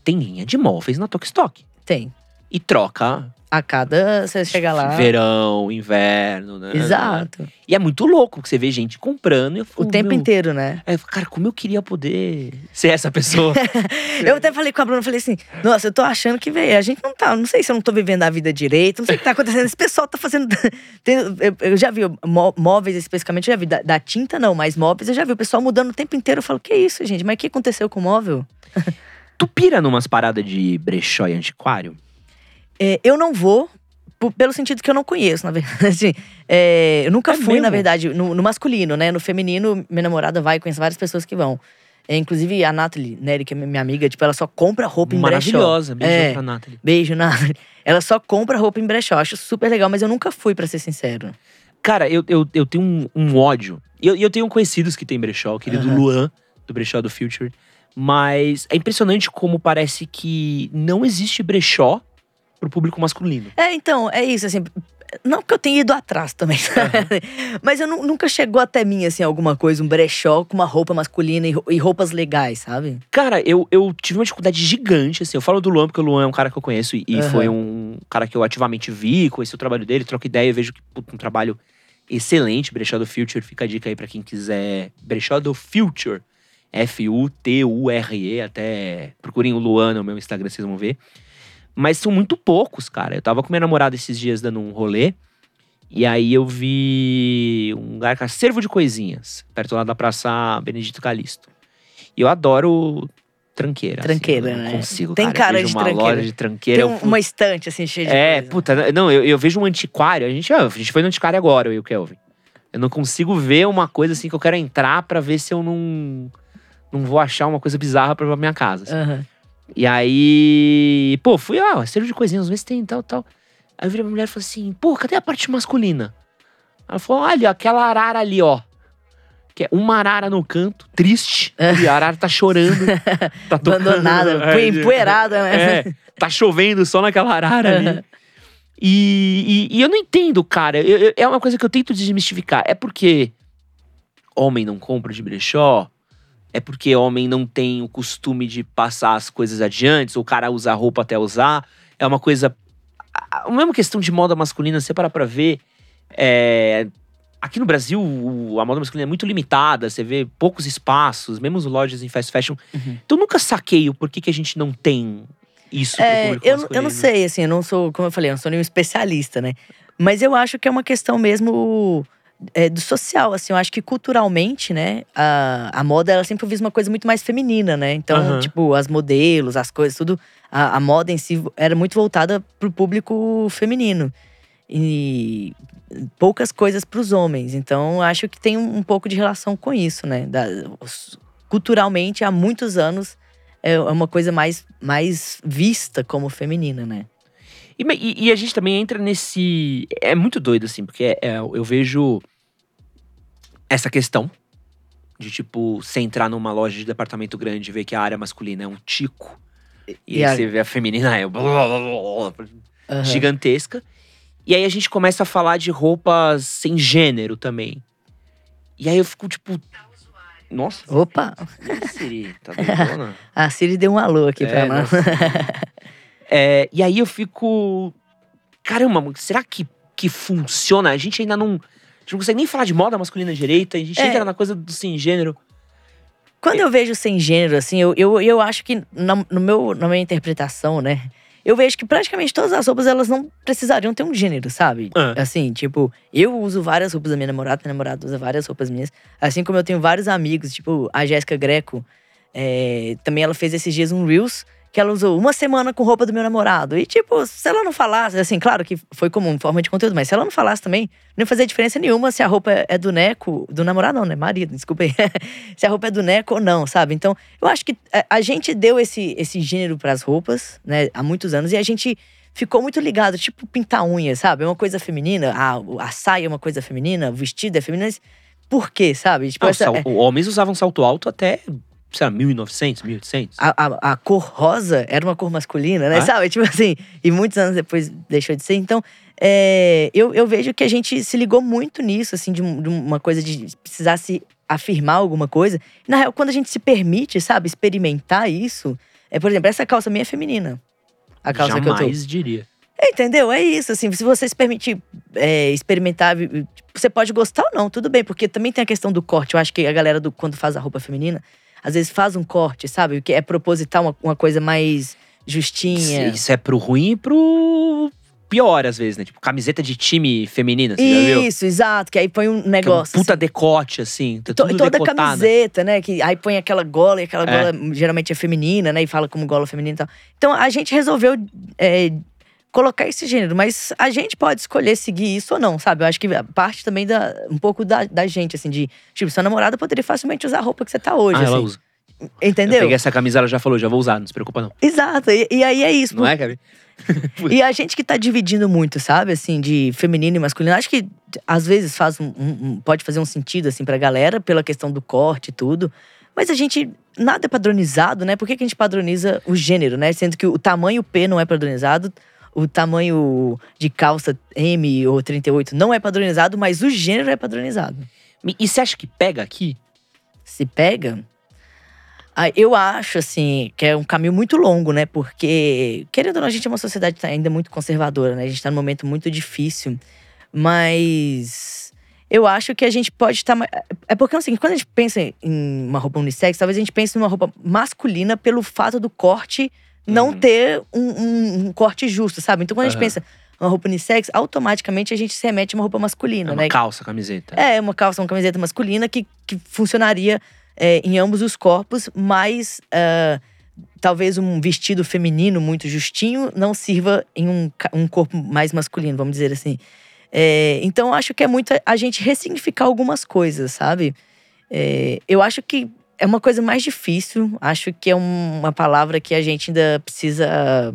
tem linha de móveis na Tokstok. Tem. E troca A cada. Você chega lá. verão, inverno, né? Exato. E é muito louco que você vê gente comprando. E eu O falo, tempo meu, inteiro, né? É, cara, como eu queria poder ser essa pessoa. [laughs] Eu até falei com a Bruna, falei assim, nossa, eu tô achando que, velho, a gente não tá, não sei se eu não tô vivendo a vida direito, não sei o que tá acontecendo, esse pessoal tá fazendo… [laughs] tem- eu, eu já vi mó- móveis especificamente, eu já vi, da, da tinta não, mas móveis eu já vi o pessoal mudando o tempo inteiro, eu falo, que isso, gente, mas o que aconteceu com o móvel? [laughs] tu pira numas paradas de brechó e antiquário? É, eu não vou, pelo sentido que eu não conheço, na [laughs] verdade. É, eu nunca É fui, mesmo? na verdade, no, no masculino, né? No feminino, minha namorada vai, conhece várias pessoas que vão. É, inclusive a Nathalie, né, que é minha amiga, tipo, ela só compra roupa em brechó. Maravilhosa. Beijo É. pra Nathalie. Beijo, [laughs] Nathalie. Ela só compra roupa em brechó. Acho super legal, mas eu nunca fui, pra ser sincero. Cara, eu, eu, eu tenho um, um ódio. E eu, eu tenho conhecidos que tem brechó, o querido Aham. Luan, do brechó do Future. Mas é impressionante como parece que não existe brechó pro público masculino. É, então, é isso, assim. Não que eu tenha ido atrás também, [laughs] mas eu nu- nunca chegou até mim, assim, alguma coisa, um brechó com uma roupa masculina e, rou- roupas legais, sabe? Cara, eu, eu tive uma dificuldade gigante, assim. Eu falo do Luan porque o Luan é um cara que eu conheço e, Aham. foi um cara que eu ativamente vi, conheci o trabalho dele, troco ideia vejo que puta, um trabalho excelente. Brechó do Future, fica a dica aí pra quem quiser. Brechó do Future. F-U-T-U-R-E, até procurem o Luan no meu Instagram, vocês vão ver. Mas são muito poucos, cara. Eu tava com minha namorada esses dias dando um rolê. E aí eu vi um lugar que Cervo de Coisinhas, perto lá da Praça Benedito Calixto. E eu adoro tranqueira. assim, Tranqueira, eu não né? consigo, Tem cara. cara eu de uma tranqueira. loja de tranqueira. Tem eu um- fui- uma estante, assim, cheia de é, coisa. puta, não, eu, eu vejo um antiquário. A gente, ah, a gente foi no antiquário agora, eu e o Kelvin. Eu não consigo ver uma coisa assim que eu quero entrar pra ver se eu não. Não vou achar uma coisa bizarra pra minha casa. assim. Aham. E aí, pô, fui, ó, cheiro de coisinhas, ver se tem tal, tal. Aí eu virei pra mulher e falei assim, pô, cadê a parte masculina? Ela falou, olha, aquela arara ali, ó. Que é uma arara no canto, triste. E a arara tá chorando. [laughs] Tá tocando- Abandonada, É, empoeirada, né? é, tá chovendo só naquela arara ali. E, e- e eu não entendo, cara. Eu- eu- é uma coisa que eu tento desmistificar. É porque homem não compra de brechó? É porque homem não tem o costume de passar as coisas adiante, ou o cara usa roupa até usar. É uma coisa. A mesma questão de moda masculina, você para pra ver. é, Aqui no Brasil, a moda masculina é muito limitada, você vê poucos espaços, mesmo as lojas em fast fashion. Uhum. Então eu nunca saquei o porquê que a gente não tem isso É, eu, eu não sei, assim, eu não sou, como eu falei, eu não sou nenhum especialista, né? Mas eu acho que é uma questão mesmo é, do social, assim. Eu acho que culturalmente, né, a, a moda, ela sempre visa uma coisa muito mais feminina, né? Então, Aham. tipo, as modelos, as coisas, tudo. A, a moda em si era muito voltada pro público feminino. E poucas coisas pros homens. Então, acho que tem um, um pouco de relação com isso, né? Da- os- culturalmente, há muitos anos, é uma coisa mais, mais vista como feminina, né? E, e- e a gente também entra nesse. É muito doido, assim, porque é- é- eu vejo essa questão de, tipo, você entrar numa loja de departamento grande e ver que a área masculina é um tico. E, E aí a- você vê a feminina é blá, blá, blá, blá, Aham. gigantesca. E aí a gente começa a falar de roupas sem gênero também. E aí eu fico, tipo. Nossa, Opa, Siri, tá doidona? [laughs] a Siri deu um alô aqui É, pra nós. [laughs] É, e aí eu fico. Caramba, será que, que funciona? A gente ainda não. Gente não consegue nem falar de moda masculina direita, a gente É. entra na coisa do sem gênero. Quando eu vejo sem gênero, assim, eu, eu, eu acho que na, no meu, na minha interpretação, né? Eu vejo que praticamente todas as roupas, elas não precisariam ter um gênero, sabe? Ah. Assim, tipo, eu uso várias roupas da minha namorada, minha namorada usa várias roupas minhas. Assim como eu tenho vários amigos, tipo, a Jéssica Greco, é, também ela fez esses dias um Reels que ela usou uma semana com roupa do meu namorado. E, tipo, se ela não falasse, assim, claro que foi como forma de conteúdo, mas se ela não falasse também, não ia fazer diferença nenhuma se a roupa é do Neco, do namorado, não, né? Marido, desculpa aí. [laughs] se a roupa é do Neco ou não, sabe? Então, eu acho que a, a gente deu esse, esse gênero pras roupas, né, há muitos anos, e a gente ficou muito ligado, tipo pintar unha, sabe? É uma coisa feminina, a, a saia é uma coisa feminina, o vestido é feminino, mas por quê, sabe? Tipo, Ah, essa- é- Homens usavam salto alto até, sei lá, 1900, 1800. a, a, a cor rosa era uma cor masculina, né? Ah? Sabe? Tipo assim, e muitos anos depois deixou de ser. Então, é, eu, eu vejo que a gente se ligou muito nisso, assim, de, de uma coisa de precisar se afirmar alguma coisa. Na real, quando a gente se permite, sabe, experimentar isso. É, por exemplo, essa calça minha é feminina. A calça Jamais que eu tô. diria. É, Entendeu? É isso, assim, se você se permitir é, experimentar, você pode gostar ou não, tudo bem, porque também tem a questão do corte. Eu acho que a galera, do, quando faz a roupa feminina, às vezes faz um corte, sabe? Que é proposital, uma, uma coisa mais justinha. Isso, isso é pro ruim e pro pior, às vezes, né? Tipo, camiseta de time feminina, você já viu? Isso, exato, que aí põe um Que é um negócio. puta assim. decote, assim. Tá tudo toda decotada. camiseta, né? Que aí põe aquela gola, e aquela É. gola geralmente é feminina, né? E fala como gola feminina e tal. Então a gente resolveu é, colocar esse gênero, mas a gente pode escolher seguir isso ou não, sabe? Eu acho que parte também da um pouco da, da gente, assim, de tipo, sua namorada poderia facilmente usar a roupa que você tá hoje, Ah, ela assim. usa. Eu Entendeu? peguei essa camisa, ela já falou, já vou usar, não se preocupa não. Exato. E, e aí é isso. Não é, Gabi? [laughs] E a gente que tá dividindo muito, sabe? Assim, de feminino e masculino. Acho que às vezes faz um, um- um- pode fazer um sentido, assim, pra galera, pela questão do corte e tudo. Mas a gente. Nada é padronizado, né? Por que, que a gente padroniza o gênero, né? Sendo que o tamanho P não é padronizado, o tamanho de calça M ou 38 não é padronizado, mas o gênero é padronizado. E você acha que pega aqui? Se pega. ah, Eu acho, assim, que é um caminho muito longo, né? Porque, querendo ou não, a gente é uma sociedade tá ainda muito conservadora, né? A gente tá num momento muito difícil. Mas eu acho que a gente pode estar. é porque é o seguinte, quando a gente pensa em uma roupa unissex, talvez a gente pense numa roupa masculina pelo fato do corte não Uhum. ter um, um- um corte justo, sabe? Então quando a gente pensa uma roupa unissex, automaticamente a gente se remete a uma roupa masculina, É uma né? calça, camiseta. É, uma calça, uma camiseta masculina que, que funcionaria é, em ambos os corpos, mas ah, talvez um vestido feminino muito justinho não sirva em um, um corpo mais masculino, vamos dizer assim. É, então, acho que é muito a- a gente ressignificar algumas coisas, sabe? É, eu acho que é uma coisa mais difícil, acho que é um- uma palavra que a gente ainda precisa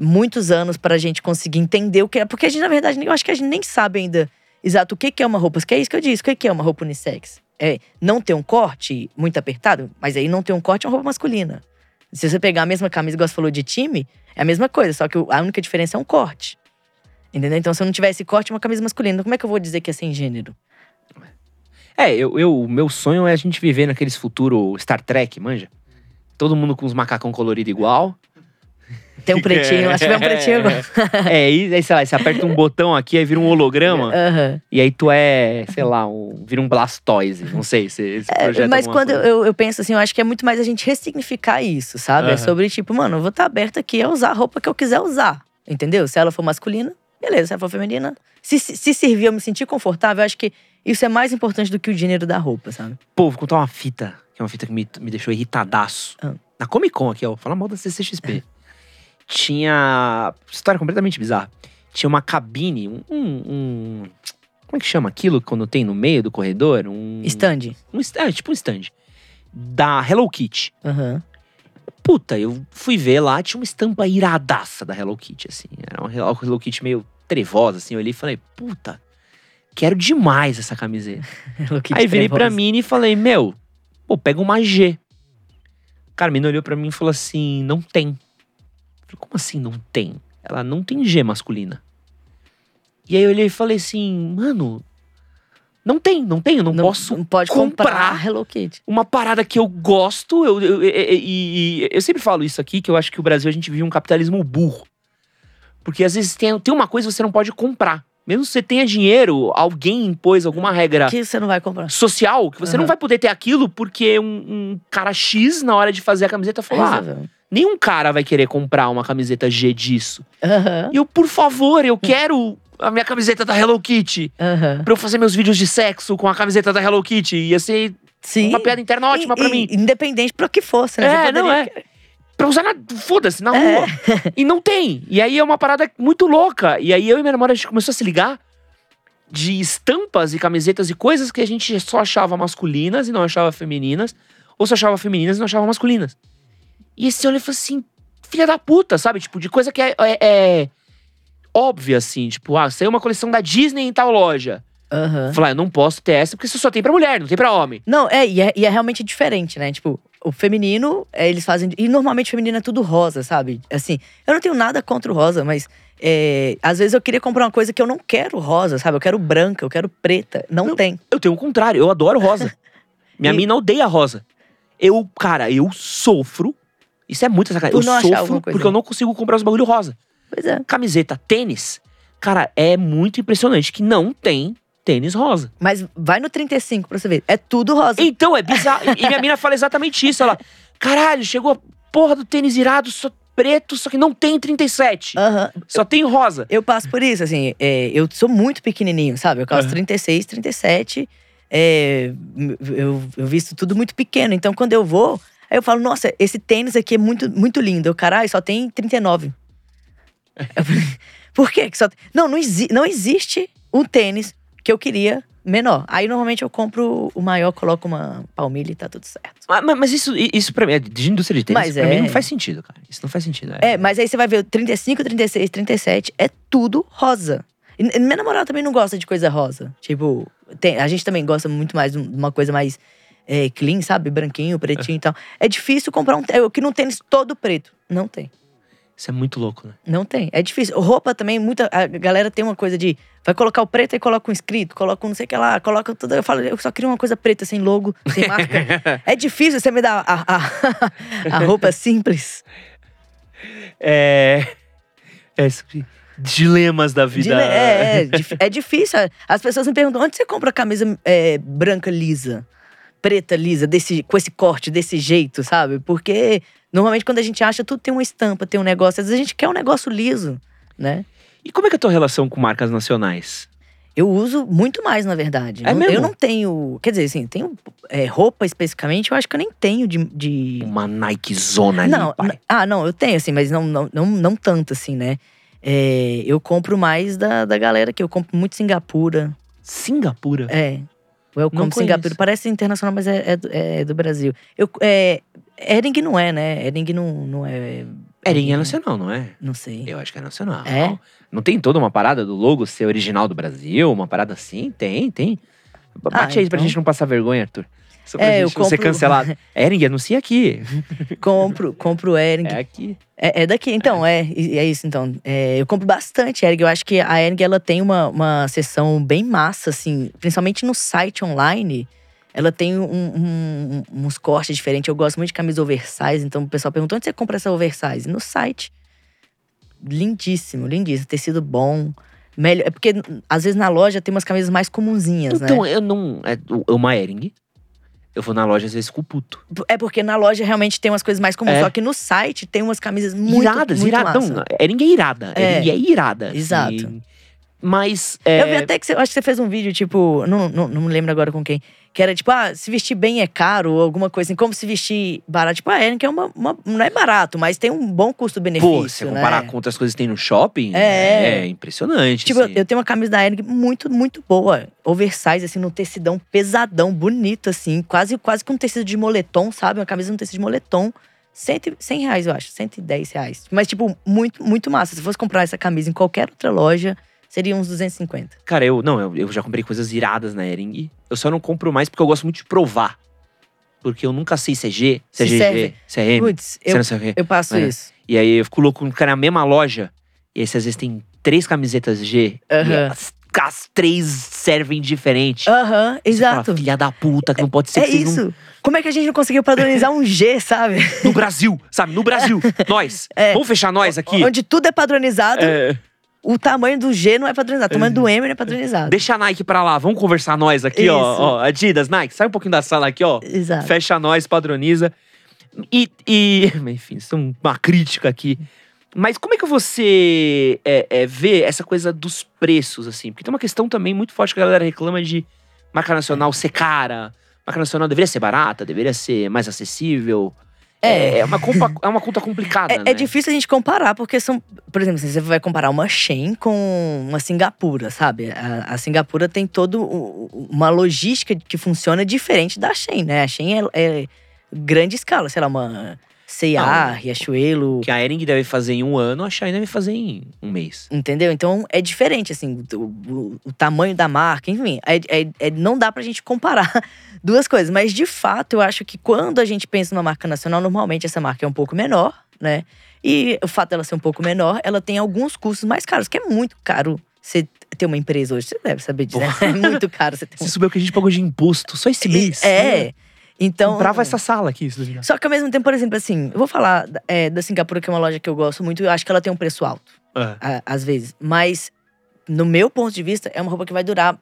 muitos anos para a gente conseguir entender o que é. Porque a gente, na verdade, eu acho que a gente nem sabe ainda exato o que é uma roupa. Que é isso que eu disse, o que é uma roupa unissex? É não ter um corte muito apertado, mas aí não ter um corte é uma roupa masculina. Se você pegar a mesma camisa, igual você falou, de time, é a mesma coisa, só que a única diferença é um corte. Entendeu? Então, se eu não tiver esse corte, é uma camisa masculina. Como é que eu vou dizer que é sem gênero? É, eu, eu, o meu sonho é a gente viver naqueles futuro Star Trek, manja? Todo mundo com os macacão colorido igual. Tem um [laughs] pretinho, acho que vai um pretinho agora. [laughs] É, e aí, sei lá, você aperta um botão aqui, aí vira um holograma. Aham. E aí tu é, sei lá, um, vira um Blastoise. Não sei se, se É, projeta mas quando eu, eu, penso assim, eu acho que é muito mais a gente ressignificar isso, sabe? É Aham. sobre, tipo, mano, eu vou estar aberta aqui a usar a roupa que eu quiser usar. Entendeu? Se ela for masculina, beleza. Se ela for feminina, se, se, se servir, eu me sentir confortável, eu acho que isso é mais importante do que o dinheiro da roupa, sabe? Pô, vou contar uma fita, que é uma fita que me, me deixou irritadaço. Ah. Na Comic Con aqui, ó, fala mal da CCXP. Tinha. História completamente bizarra. Tinha uma cabine, um, um- Como é que chama aquilo quando tem no meio do corredor? Um. Stand. Um, é, tipo um stand. Da Hello Kitty. Aham. Puta, eu fui ver lá, tinha uma estampa iradaça da Hello Kitty, assim. Era uma Hello Kitty meio trevosa, assim. Eu olhei e falei, puta, quero demais essa camiseta. [laughs] Aí virei pra. Mini e falei, meu, pô, pega uma G. Cara, a Mini olhou pra mim e falou assim, não tem. Eu falei, como assim não tem? Ela não tem G masculina. E aí eu olhei e falei assim, mano, não tem, não tem, eu não, Não, posso não pode comprar comprar Hello Kitty. uma parada que eu gosto. Eu, eu- eu- eu sempre falo isso aqui, que eu acho que o Brasil a gente vive um capitalismo burro. Porque às vezes tem, tem uma coisa que você não pode comprar. Mesmo se você tenha dinheiro, alguém impôs alguma regra Que você não vai comprar. social que você não Aham. vai poder ter aquilo porque um, um cara X, na hora de fazer a camiseta, falou: ah, nenhum cara vai querer comprar uma camiseta G disso. Aham. E eu, por favor, eu quero a minha camiseta da Hello Kitty. Aham. Pra eu fazer meus vídeos de sexo com a camiseta da Hello Kitty. Ia ser Sim. uma piada interna ótima E- pra mim. Independente pra que fosse, né? É, Você não poderia- é. Pra usar na. Foda-se, na É. rua. [laughs] E não tem. E aí é uma parada muito louca. E aí eu e minha namorada a gente começou a se ligar de estampas e camisetas e coisas que a gente só achava masculinas e não achava femininas. Ou só achava femininas e não achava masculinas. E esse olho falou assim, filha da puta, sabe? Tipo, de coisa que é, é- é óbvia, assim. Tipo, ah, saiu uma coleção da Disney em tal loja. Aham. Falar, eu não posso ter essa porque isso só tem pra mulher, não tem pra homem. Não, é e, é, e é realmente diferente, né? Tipo, o feminino, é, eles fazem. E normalmente o feminino é tudo rosa, sabe? Assim, eu não tenho nada contra o rosa, mas é, às vezes eu queria comprar uma coisa que eu não quero rosa, sabe? Eu quero branca, eu quero preta. Não, Não, tem. Eu tenho o contrário, eu adoro rosa. [laughs] Minha E- mina odeia rosa. Eu, cara, eu sofro. Isso é muito sacanagem. Eu sofro porque eu não consigo comprar os bagulho rosa. Pois é. Camiseta, tênis. Cara, é muito impressionante que não tem tênis rosa. Mas vai no 35 pra você ver. É tudo rosa. Então, é bizarro. e minha mina fala exatamente isso. Ela, caralho, chegou a porra do tênis irado, só preto, só que não tem 37. Aham. Só tem rosa. Eu passo por isso, assim, é, eu sou muito pequenininho, sabe? Eu calço Aham. 36, 37, é, eu, eu visto tudo muito pequeno. Então, quando eu vou, aí eu falo, nossa, esse tênis aqui é muito, muito lindo. Eu, caralho, só tem 39. [laughs] Eu falei, Por quê? que só tem-" Não, não, exi não existe um tênis que eu queria menor. Aí, normalmente, eu compro o maior, coloco uma palmilha e tá tudo certo. Mas, mas- isso, isso pra mim, é de indústria de tênis, Mas pra é. mim não faz sentido, cara. Isso não faz sentido. É, mas aí você vai ver o 35, 36, 37, é tudo rosa. E minha namorada também não gosta de coisa rosa. Tipo, tem- a gente também gosta muito mais de uma coisa mais é, clean, sabe? Branquinho, pretinho e tal. É difícil comprar um. Eu que não tênis todo preto. Não tem. Isso é muito louco, né? Não tem. É difícil. Roupa também, muita. A galera tem uma coisa de. Vai colocar o preto e coloca um escrito, coloca um não sei o que lá, coloca tudo. Eu falo, eu só queria uma coisa preta, sem logo, sem marca. [laughs] é difícil você me dar a, a, a roupa simples. É. É dilemas da vida. Dile- É, é, é difícil. As pessoas me perguntam: onde você compra camisa é, branca lisa, preta lisa, desse, com esse corte, desse jeito, sabe? Porque normalmente quando a gente acha, tudo tem uma estampa, tem um negócio. Às vezes a gente quer um negócio liso, né? E como é que é a tua relação com marcas nacionais? Eu uso muito mais, na verdade. É Não- mesmo? Eu não tenho. Quer dizer, assim, tenho é, roupa especificamente, eu acho que eu nem tenho de. de- Uma Nike Zona ali, não, pai. ah, não, eu tenho, assim, mas não, não, não, não tanto, assim, né? É, eu compro mais da, da galera que eu compro muito Singapura. Singapura. É. Welcome Não Singapura. Parece internacional, mas é, é, do- é do Brasil. Eu, é, Ering não é, né? Ering não, não é. Ering é nacional, não é? Não sei. Eu acho que é nacional. É? Não tem toda uma parada do logo ser original do Brasil? Uma parada assim? Tem, tem. Bate Ah, aí pra então. gente não passar vergonha, Arthur. Só pra É, eu gente não ser compro- cancelado. [laughs] Ering, anuncia aqui. Compro, compro Ering. É aqui. É, é daqui, então, é. e- é isso, então. É, eu compro bastante Ering. Eu acho que a Ering, ela tem uma, uma seção bem massa, assim. Principalmente no site online. Ela tem um- um- uns cortes diferentes. Eu gosto muito de camisa oversize. Então, o pessoal perguntou, onde você compra essa oversize? No site. Lindíssimo, lindíssimo. Tecido bom. Melhor, é porque, às vezes, na loja tem umas camisas mais comunzinhas, né? Então, eu não. É o- uma Ering. Eu vou na loja às vezes com puto. É porque na loja realmente tem umas coisas mais comuns. É. Só que no site tem umas camisas muito, iradas, muito massa. Não, Ering é irada. É. Ering é irada. assim. Exato. Mas. é, Eu vi até que você, acho que você fez um vídeo, tipo, não, não, não me lembro agora com quem. Que era tipo, ah, se vestir bem é caro, ou alguma coisa assim, como se vestir barato. Tipo, a que é uma, uma- Não é barato, mas tem um bom custo-benefício. Pô, se você comparar né? com outras coisas que tem no shopping, É. é, impressionante. Tipo, assim. eu tenho uma camisa da Ering muito, muito boa. Oversize, assim, no tecidão pesadão, bonito, assim. Quase, quase com tecido de moletom, sabe? Uma camisa no tecido de moletom. 100, 100 reais, eu acho. 110 reais. Mas, tipo, muito, muito massa. Se fosse comprar essa camisa em qualquer outra loja, seria uns 250. Cara, eu não, eu, eu já comprei coisas iradas na Ering. Eu só não compro mais porque eu gosto muito de provar. Porque eu nunca sei se é G, se, é Se GG, serve. se é M, Putz, se eu, não eu passo É. isso. E aí eu fico louco, ficar na mesma loja. E aí, às vezes tem três camisetas G. E as, três servem diferente. Aham, fala, exato. Filha da puta, que não pode ser É que não isso. Como é que a gente não conseguiu padronizar um G, sabe? No Brasil, sabe? No Brasil. [laughs] nós. É. Vamos fechar nós aqui. Onde tudo é padronizado, É, o tamanho do G não é padronizado. O tamanho do M não é padronizado. deixa a Nike pra lá. Vamos conversar nós aqui, ó, ó. Adidas, Nike, sai um pouquinho da sala aqui, ó. Exato. Fecha nós, padroniza. E, e [laughs] enfim, isso é uma crítica aqui. Mas como é que você é, é, vê essa coisa dos preços, assim? Porque tem uma questão também muito forte que a galera reclama de marca nacional ser cara. Marca nacional deveria ser barata, deveria ser mais acessível. É. É, uma, compa- é uma conta complicada, É, né? é difícil a gente comparar, porque são. Por exemplo, você vai comparar uma Shein com uma Singapura, sabe? A, a Singapura tem toda uma logística que funciona diferente da Shein, né? A Shein é, é grande escala, sei lá, uma C&A. Riachuelo. que a Ering deve fazer em um ano, a Shine deve fazer em um mês. Entendeu? Então é diferente, assim, o, o- o tamanho da marca, enfim. É, é- é- não dá pra gente comparar [laughs] duas coisas. Mas de fato, eu acho que quando a gente pensa numa marca nacional, normalmente essa marca é um pouco menor, né? E o fato dela ser um pouco menor, ela tem alguns custos mais caros, que é muito caro você ter uma empresa hoje. Você deve saber disso, né? É muito caro você ter Você uma. souber o que a gente pagou de imposto só esse mês. É. Então. Comprava essa sala aqui, duvidar. Só que ao mesmo tempo, por exemplo, assim, eu vou falar é, da Singapura, que é uma loja que eu gosto muito, eu acho que ela tem um preço alto. Ah. a- às vezes. Mas, no meu ponto de vista, é uma roupa que vai durar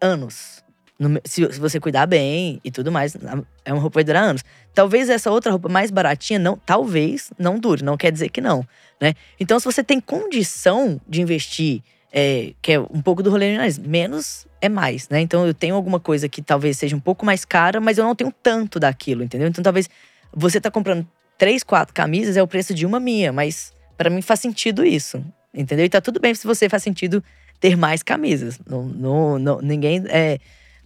anos. No se, se você cuidar bem e tudo mais, é uma roupa que vai durar anos. Talvez essa outra roupa mais baratinha, não, talvez não dure, não quer dizer que não, né? Então, se você tem condição de investir, é, que é um pouco do rolê de menos é mais, né? Então, eu tenho alguma coisa que talvez seja um pouco mais cara, mas eu não tenho tanto daquilo, entendeu? Então, talvez você tá comprando três, quatro camisas, é o preço de uma minha, mas Pra mim faz sentido isso, entendeu? E tá tudo bem se você faz sentido ter mais camisas. Não, não, não- ninguém é,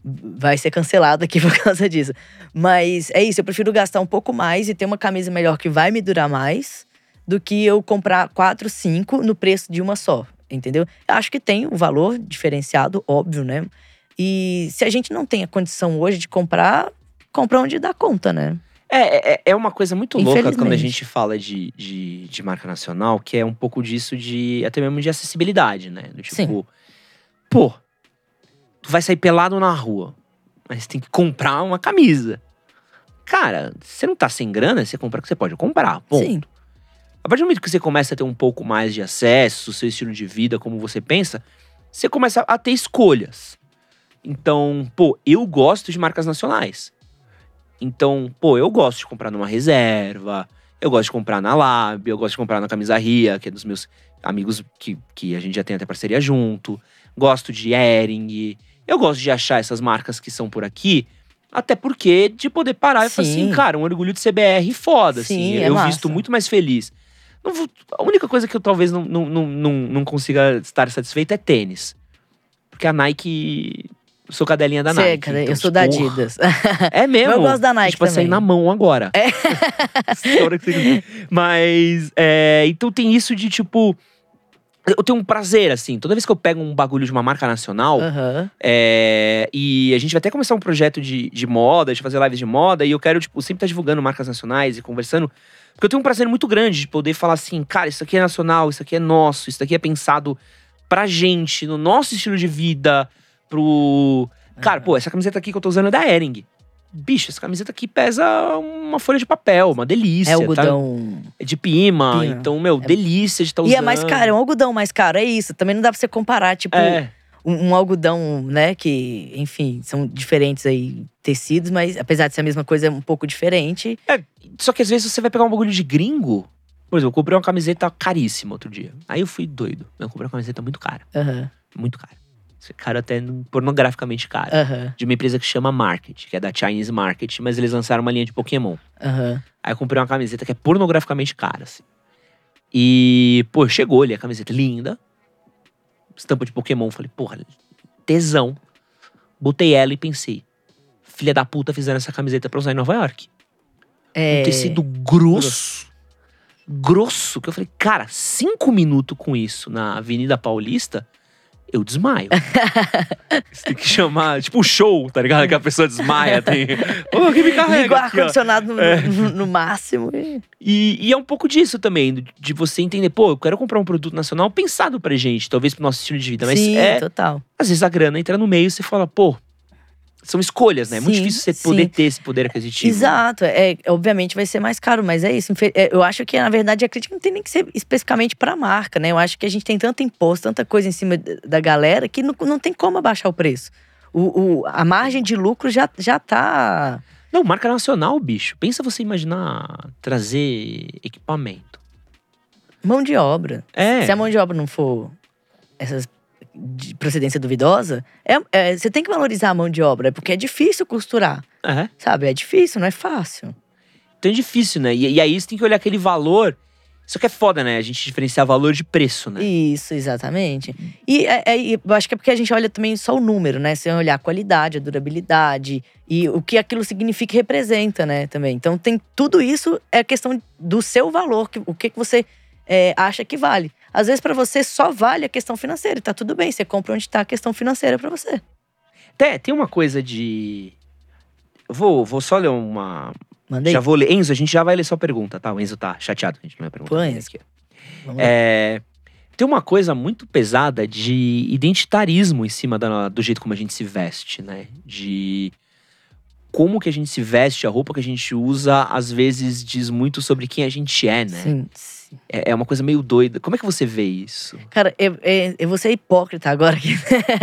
vai ser cancelado aqui [laughs] por causa disso. Mas é isso, eu prefiro gastar um pouco mais e ter uma camisa melhor que vai me durar mais do que eu comprar quatro, cinco no preço de uma só, entendeu? Eu acho que tem um valor diferenciado, óbvio, né? E se a gente não tem a condição hoje de comprar, compra onde dá conta, né? É, é, é uma coisa muito louca quando a gente fala de, de, de marca nacional, que é um pouco disso de até mesmo de acessibilidade, né? Do tipo, Sim. pô, tu vai sair pelado na rua, mas tem que comprar uma camisa. Cara, você não tá sem grana, você compra o que você pode comprar. Ponto. Sim. A partir do momento que você começa a ter um pouco mais de acesso, seu estilo de vida, como você pensa, você começa a ter escolhas. Então, pô, eu gosto de marcas nacionais. Então, pô, eu gosto de comprar numa reserva, eu gosto de comprar na Lab, eu gosto de comprar na Camisa Ria, que é dos meus amigos que, que a gente já tem até parceria junto. Gosto de Ering. Eu gosto de achar essas marcas que são por aqui, até porque de poder parar e falar assim, Sim. cara, um orgulho de CBR foda, assim. Sim, é eu massa. visto muito mais feliz. Vou- a única coisa que eu talvez não, não, não, não, consiga estar satisfeito é tênis. Porque a Nike. Eu sou cadelinha da Cê é, Nike. cara, então, eu sou da porra, Adidas. [laughs] É mesmo. Eu gosto da Nike Tipo, vai sair também. na mão agora. É. [laughs] Mas, é, então tem isso de tipo. Eu tenho um prazer, assim. Toda vez que eu pego um bagulho de uma marca nacional, Aham. é, e a gente vai até começar um projeto de, de moda, de fazer lives de moda, e eu quero, tipo, sempre estar divulgando marcas nacionais e conversando. Porque eu tenho um prazer muito grande de poder falar assim, cara, isso aqui é nacional, isso aqui é nosso, isso aqui é pensado pra gente, no nosso estilo de vida, pro. Cara, pô, essa camiseta aqui que eu tô usando é da Ering. Bicho, essa camiseta aqui pesa uma folha de papel, uma delícia. É tá? algodão. É de pima, Pima. então, meu, delícia de estar usando. E é mais caro, é um algodão mais caro, é isso. Também não dá pra você comparar, tipo, É. um, um algodão, né? Que, enfim, são diferentes aí tecidos, mas apesar de ser a mesma coisa, é um pouco diferente. Só que às vezes você vai pegar um bagulho de gringo. Por exemplo, eu comprei uma camiseta caríssima outro dia. Aí eu fui doido. Eu comprei uma camiseta muito cara. Aham, Muito cara. Esse cara até pornograficamente caro. aham, De uma empresa que chama Market, que é da Chinese Market, mas eles lançaram uma linha de Pokémon. aham. Aí eu comprei uma camiseta que é pornograficamente cara, assim. E, pô, chegou ali a camiseta linda. Estampa de Pokémon. Falei, porra, tesão. Botei ela e pensei, filha da puta fizeram essa camiseta pra usar em Nova York. É, um tecido grosso. Grosso. Que eu falei, cara, cinco minutos com isso na Avenida Paulista, eu desmaio. [laughs] Você tem que chamar, tipo, show, tá ligado? Que a pessoa desmaia, [laughs] tem. Ô, que me carrega. Liga o ar-condicionado no, É. no- máximo. e- E, e é um pouco disso também, de você entender, pô, eu quero comprar um produto nacional pensado pra gente, talvez pro nosso estilo de vida. Mas Sim, é, total. às vezes a grana entra no meio e você fala, pô, são escolhas, né? É muito Sim, difícil você sim. poder ter esse poder aquisitivo. Exato, é, obviamente vai ser mais caro, mas é isso. É, Eu acho que, na verdade, a crítica não tem nem que ser especificamente pra marca, né? Eu acho que a gente tem tanto imposto, tanta coisa em cima da galera que não, não tem como abaixar o preço. O, o- a margem de lucro já, já tá. Não, marca nacional, bicho. Pensa você imaginar trazer equipamento. Mão de obra. É. Se a mão de obra não for essas de procedência duvidosa, é, é, você tem que valorizar a mão de obra, porque é difícil costurar, É. sabe? É difícil, não é fácil. Então é difícil, né? E, e aí você tem que olhar aquele valor. Isso que é foda, né? A gente diferenciar valor de preço, né? Isso, exatamente. E é- é- eu acho que é porque a gente olha também só o número, né? Você olhar a qualidade, a durabilidade e o que aquilo significa e representa, né? Também. Então tem tudo isso é questão do seu valor, que, o que, que você é, acha que vale. Às vezes pra você só vale a questão financeira, e tá tudo bem. Você compra onde tá a questão financeira pra você. Até tem uma coisa de. Vou, vou só ler uma. Manda aí. Já vou ler. Enzo, a gente já vai ler sua pergunta, tá? O Enzo tá chateado a gente não vai perguntar. Dele Enzo. aqui. É, tem uma coisa muito pesada de identitarismo em cima da- do jeito como a gente se veste, né? De como que a gente se veste, a roupa que a gente usa, às vezes diz muito sobre quem a gente é, né? Sim, sim. É, é uma coisa meio doida. Como é que você vê isso? Cara, eu, eu, eu vou ser hipócrita agora aqui.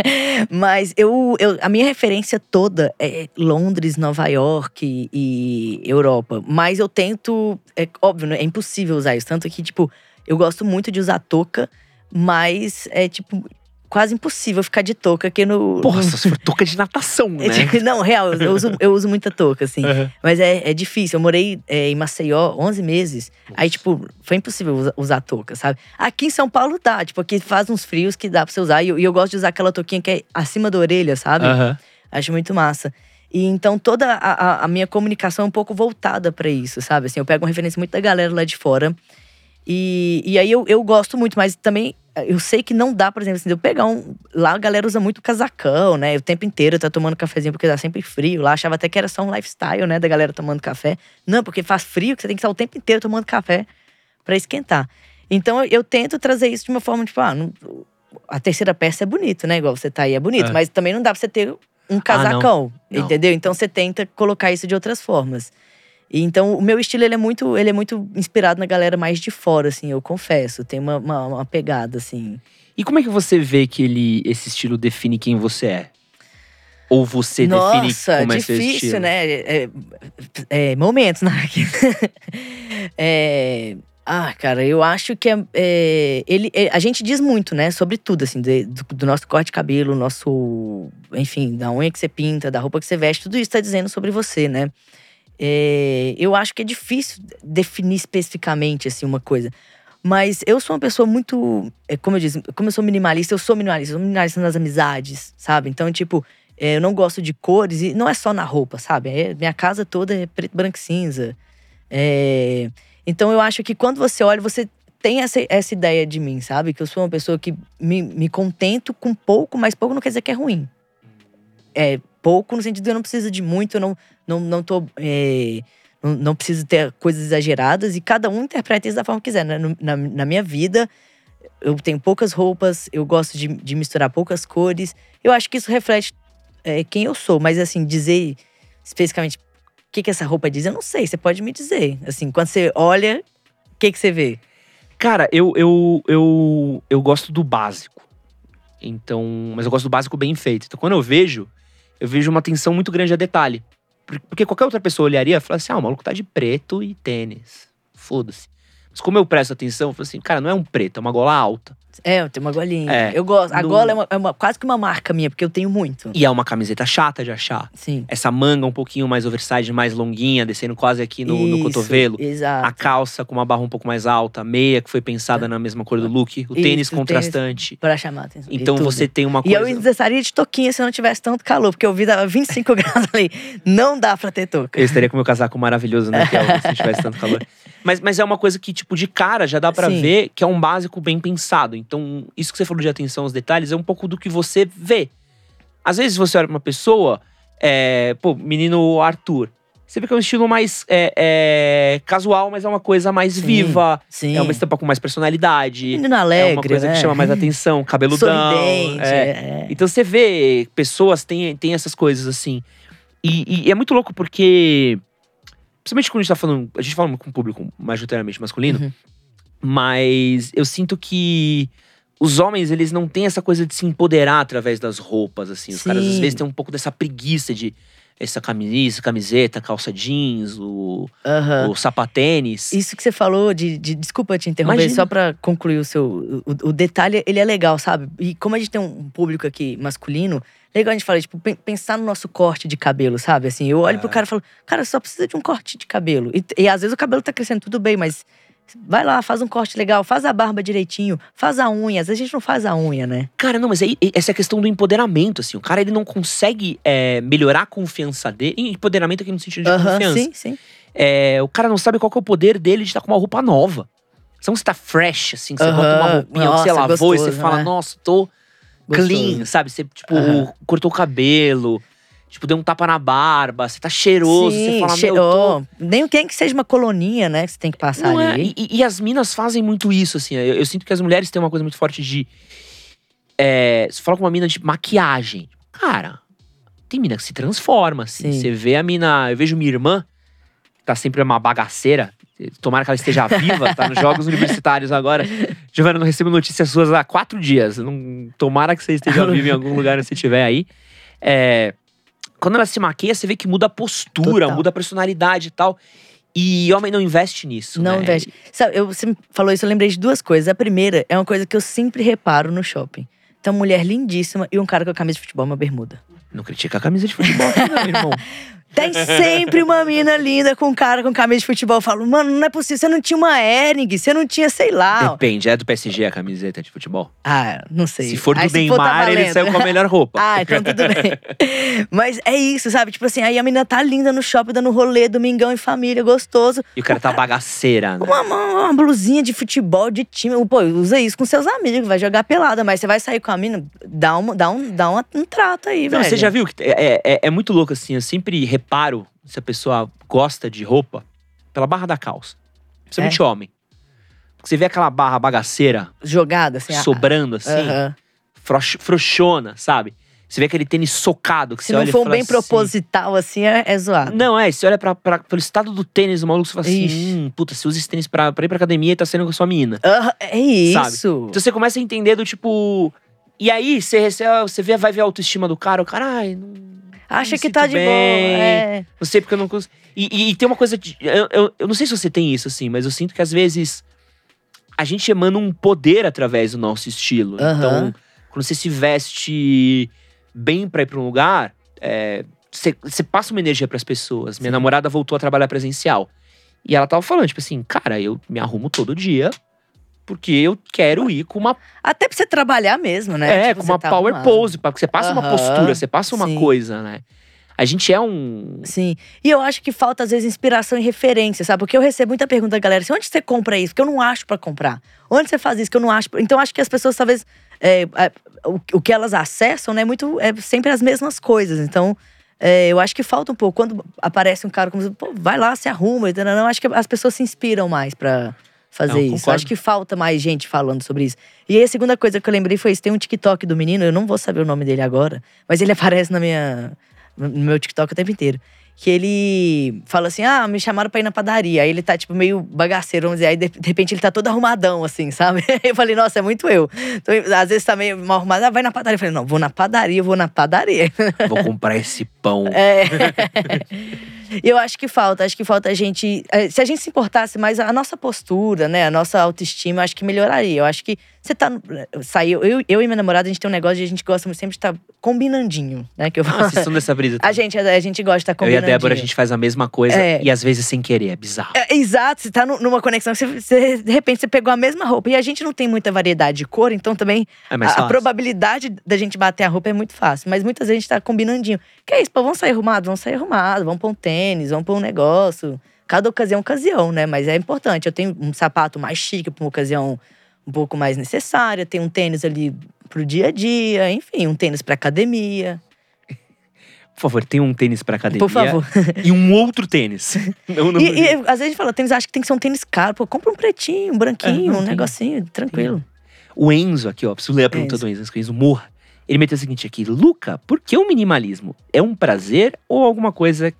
[laughs] Mas eu, eu, a minha referência toda é Londres, Nova York e Europa. Mas eu tento. É óbvio, né? é impossível usar isso. Tanto que, tipo, eu gosto muito de usar touca, mas é, tipo, quase impossível ficar de touca aqui no. Porra, no- se for touca de natação, [laughs] É, né? não, real, eu uso, eu uso muita touca, assim. Aham. Mas é, é difícil. Eu morei é, em Maceió 11 meses. Aí, tipo, foi impossível usa- usar touca, sabe? Aqui em São Paulo dá, tipo, aqui faz uns frios que dá pra você usar. E eu, e eu gosto de usar aquela touquinha que é acima da orelha, sabe? Aham. Acho muito massa. E então toda a, a- a minha comunicação é um pouco voltada pra isso, sabe? Assim, eu pego uma referência muito da galera lá de fora. E, e aí eu, eu gosto muito, mas também eu sei que não dá, por exemplo, assim, eu pegar um. Lá a galera usa muito casacão, né? O tempo inteiro tá tomando cafezinho porque tá sempre frio. Lá achava até que era só um lifestyle, né? Da galera tomando café. Não, porque faz frio que você tem que estar o tempo inteiro tomando café pra esquentar. Então eu, eu tento trazer isso de uma forma, tipo, ah, não- a terceira peça é bonito, né? Igual você tá aí, é bonito. É. Mas também não dá pra você ter um casacão, Não. entendeu? Então você tenta colocar isso de outras formas. E então o meu estilo ele é muito, ele é muito inspirado na galera mais de fora, assim, eu confesso. Tem uma, uma, uma pegada, assim. E como é que você vê que ele, esse estilo define quem você é? Ou você Nossa, define como é seu difícil, estilo? né? É, é, momentos, [laughs] né? é, ah, cara, eu acho que é, é, ele, é, a gente diz muito, né? Sobre tudo, assim, de- do, do nosso corte de cabelo, nosso. Enfim, da unha que você pinta, da roupa que você veste, tudo isso tá dizendo sobre você, né? É, eu acho que é difícil definir especificamente, assim, uma coisa. Mas eu sou uma pessoa muito. é, Como eu disse, como eu sou minimalista, eu sou minimalista, eu sou minimalista nas amizades, sabe? Então, tipo, é, eu não gosto de cores, e não é só na roupa, sabe? É- minha casa toda é preto, branco e cinza. É, então eu acho que quando você olha, você tem essa, essa ideia de mim, sabe? Que eu sou uma pessoa que me, me contento com pouco, mas pouco não quer dizer que é ruim. É pouco no sentido de eu não preciso de muito, eu não, não, não tô. É, não, não preciso ter coisas exageradas e cada um interpreta isso da forma que quiser. No- Na, na minha vida, eu tenho poucas roupas, eu gosto de, de misturar poucas cores. Eu acho que isso reflete é, quem eu sou, mas assim, dizer especificamente o que, que essa roupa diz, eu não sei. Você pode me dizer. Assim, quando você olha, o que, que você vê? Cara, eu, eu, eu, eu gosto do básico. Então, mas eu gosto do básico bem feito. Então, quando eu vejo, eu vejo uma atenção muito grande a detalhe. Por- Porque qualquer outra pessoa olharia e falaria assim: ah, o maluco tá de preto e tênis. Foda-se. Mas como eu presto atenção, eu falo assim, cara, não é um preto, é uma gola alta. É, eu tenho uma golinha. É, eu gosto. A no- gola é, uma- é uma- quase que uma marca minha, porque eu tenho muito. E é uma camiseta chata de achar. Sim. Essa manga um pouquinho mais oversize, mais longuinha, descendo quase aqui no, no Isso, cotovelo. Exato. A calça com uma barra um pouco mais alta, a meia que foi pensada na mesma cor do look, o Isso, tênis o contrastante. Pra chamar a atenção. Então você tem uma E eu coisa. estaria de toquinha se não tivesse tanto calor, porque eu vi dava 25 [laughs] graus ali. Não dá pra ter touca. Eu estaria com meu casaco maravilhoso, né? Que é, se tivesse tanto calor. [laughs] Mas, mas é uma coisa que, tipo, de cara já dá pra Sim. ver que é um básico bem pensado. Então, isso que você falou de atenção aos detalhes é um pouco do que você vê. Às vezes você olha pra uma pessoa, é, pô, menino Arthur. Você vê que é um estilo mais é, é, casual, mas é uma coisa mais Sim, viva. Sim. É uma estampa com mais personalidade. Menino é alegre, uma coisa né? que chama mais atenção, cabeludão. Sorridente. é. é. Então você vê, pessoas têm, têm essas coisas assim. E, e é muito louco porque. Principalmente quando a gente tá falando. A gente fala com um público majoritariamente masculino, Uhum. mas eu sinto que os homens, eles não têm essa coisa de se empoderar através das roupas, assim. Os caras às Sim. vezes têm um pouco dessa preguiça de essa camisa, camiseta, calça jeans, o, Aham. o sapatênis. Isso que você falou de, de- desculpa te interromper, Imagina. só pra concluir o seu o, o detalhe, ele é legal, sabe? E como a gente tem um público aqui masculino, legal a gente falar, tipo, pen- pensar no nosso corte de cabelo, sabe? Assim, eu olho pro É. cara e falo, cara, só precisa de um corte de cabelo. E, e às vezes o cabelo tá crescendo tudo bem, mas vai lá, faz um corte legal, faz a barba direitinho, faz a unha. Às vezes a gente não faz a unha, né? Cara, não, mas aí essa é a questão do empoderamento, assim. O cara, ele não consegue é, melhorar a confiança dele. Empoderamento aqui no sentido de confiança. sim, sim. É, o cara não sabe qual é o poder dele de estar com uma roupa nova. Então você tá fresh, assim, que você bota uma roupinha que você nossa, lavou e você gostoso, fala, né? nossa, tô Gostoso. clean, sabe? Você, tipo, Aham. cortou o cabelo, tipo, deu um tapa na barba, você tá cheiroso, você Sim, fala, meu, cheirou. tô... Nem tem que seja uma coloninha, né? Que você tem que passar Não é, ali. e, e as minas fazem muito isso, assim. Eu, eu sinto que as mulheres têm uma coisa muito forte de. É, você fala com uma mina de maquiagem. Cara, tem mina que se transforma, assim. Sim. Você vê a mina. Eu vejo minha irmã, que tá sempre uma bagaceira. Tomara que ela esteja viva, tá nos Jogos Universitários agora. Giovana, não recebo notícias suas há quatro dias. Não, tomara que você esteja [laughs] viva em algum lugar se estiver aí. É, quando ela se maquia, você vê que muda a postura, Total. muda a personalidade e tal. E homem não investe nisso. Não né? investe. Sabe, eu, você falou isso, eu lembrei de duas coisas. A primeira é uma coisa que eu sempre reparo no shopping. Tem uma mulher lindíssima e um cara com a camisa de futebol uma bermuda. Não critica a camisa de futebol, não, irmão. [laughs] Tem sempre uma mina linda com um cara com camisa de futebol. Eu falo, mano, não é possível. Você não tinha uma Hering, você não tinha, sei lá. Depende, é do PSG a camiseta de futebol. Ah, não sei. Se for do Aí, tá Neymar, ele valendo. saiu com a melhor roupa. [laughs] Ah, então tudo bem. Mas é isso, sabe? Tipo assim, aí a menina tá linda no shopping, dando rolê, domingão em família, gostoso. E o cara tá bagaceira, né? Uma, uma, uma blusinha de futebol, de time. Pô, usa isso com seus amigos, vai jogar pelada. Mas você vai sair com a mina, dá, uma, dá, um, dá uma- um trato aí, Não, velho. você já viu que é, é, é muito louco assim. Eu sempre reparo se a pessoa gosta de roupa pela barra da calça. Principalmente É? homem. Porque você vê aquela barra bagaceira Jogada, assim. sobrando assim, Aham. froux- frouxona, sabe? Você vê aquele tênis socado que Se você não olha e for fala bem assim, proposital, assim, é, é zoado. Não, é, você olha pra, pra- pelo estado do tênis do maluco, você fala assim, Ixi. hum, puta, você usa esse tênis pra, pra ir pra academia e tá saindo com a sua mina. Aham, é isso. Então você começa a entender do tipo. E aí, você, recebe, você vê, vai ver a autoestima do cara, o cara, ai, não, Acha que tá de bem. boa. É. não sei porque eu não consigo. E, e- e tem uma coisa. De, eu, eu, eu não sei se você tem isso, assim, mas eu sinto que às vezes a gente emana um poder através do nosso estilo. Aham. Então, quando você se veste bem pra ir pra um lugar, é, você, passa uma energia pras pessoas. Minha Sim. namorada voltou a trabalhar presencial. E ela tava falando, tipo assim, cara, eu me arrumo todo dia porque eu quero ir com uma Até pra você trabalhar mesmo, né? é, Tipo, com uma tá power arrumado. pose, porque você passa uma Aham, postura, você passa uma sim. coisa, né? A gente é um. Sim. E eu acho que falta, às vezes, inspiração e referência, sabe? Porque eu recebo muita pergunta da galera assim: onde você compra isso? Que eu não acho pra comprar. Onde você faz isso? Que eu não acho. pra-" Então, acho que as pessoas, talvez. é, é, o, o que elas acessam, né? É muito. É sempre as mesmas coisas. Então. é, eu acho que falta um pouco. Quando aparece um cara como pô, vai lá, se arruma. Não, não, acho que as pessoas se inspiram mais pra fazer Não, isso. concordo. Acho que falta mais gente falando sobre isso. E aí, a segunda coisa que eu lembrei foi isso: tem um TikTok do menino, eu não vou saber o nome dele agora, mas ele [laughs] aparece na minha, no meu TikTok o tempo inteiro. Que ele fala assim: ah, me chamaram pra ir na padaria. Aí ele tá, tipo, meio bagaceiro, vamos dizer. Aí, de, de repente, ele tá todo arrumadão, assim, sabe? [laughs] Eu falei, nossa, é muito eu. Então, às vezes tá meio mal arrumado. Ah, vai na padaria. Eu falei, não, vou na padaria, vou na padaria. Vou comprar esse pão. É. [laughs] Eu acho que falta, acho que falta a gente. eh, Se a gente se importasse mais, a nossa postura, né? A nossa autoestima, acho que melhoraria. Eu acho que você tá. no- Saiu. Eu, eu e minha namorada, a gente tem um negócio de a gente gosta sempre de estar combinandinho, né? Que eu falo. Ah, vocês dessa brisa. A gente, a gente gosta de estar Eu e a combinandinho. Débora, a gente faz a mesma coisa É. e às vezes sem querer, é bizarro. É, exato, você tá nu- numa conexão, você, você- de repente você pegou a mesma roupa. E a gente não tem muita variedade de cor, então também É a, a probabilidade da gente bater a roupa é muito fácil. Mas muitas vezes a gente tá combinandinho. Que é isso, pô, vamos sair arrumado? Vamos sair arrumado, vamos pôr um tênis, vamos pôr um negócio. Cada ocasião é ocasião, né? Mas é importante. Eu tenho um sapato mais chique pra uma ocasião um pouco mais necessária. Tenho um tênis ali pro dia a dia, enfim, um tênis pra academia. Por favor, tem um tênis pra academia. Por favor. E um outro tênis. [laughs] Não, não, E, e às vezes a gente fala, tênis, acho que tem que ser um tênis caro. Pô, compra um pretinho, um branquinho, É, um tem. negocinho, tranquilo. O Enzo aqui, ó, preciso ler a pergunta Enzo. do Enzo, que o Enzo morra. Ele meteu o seguinte aqui: Luca, por que o minimalismo? É um prazer ou alguma coisa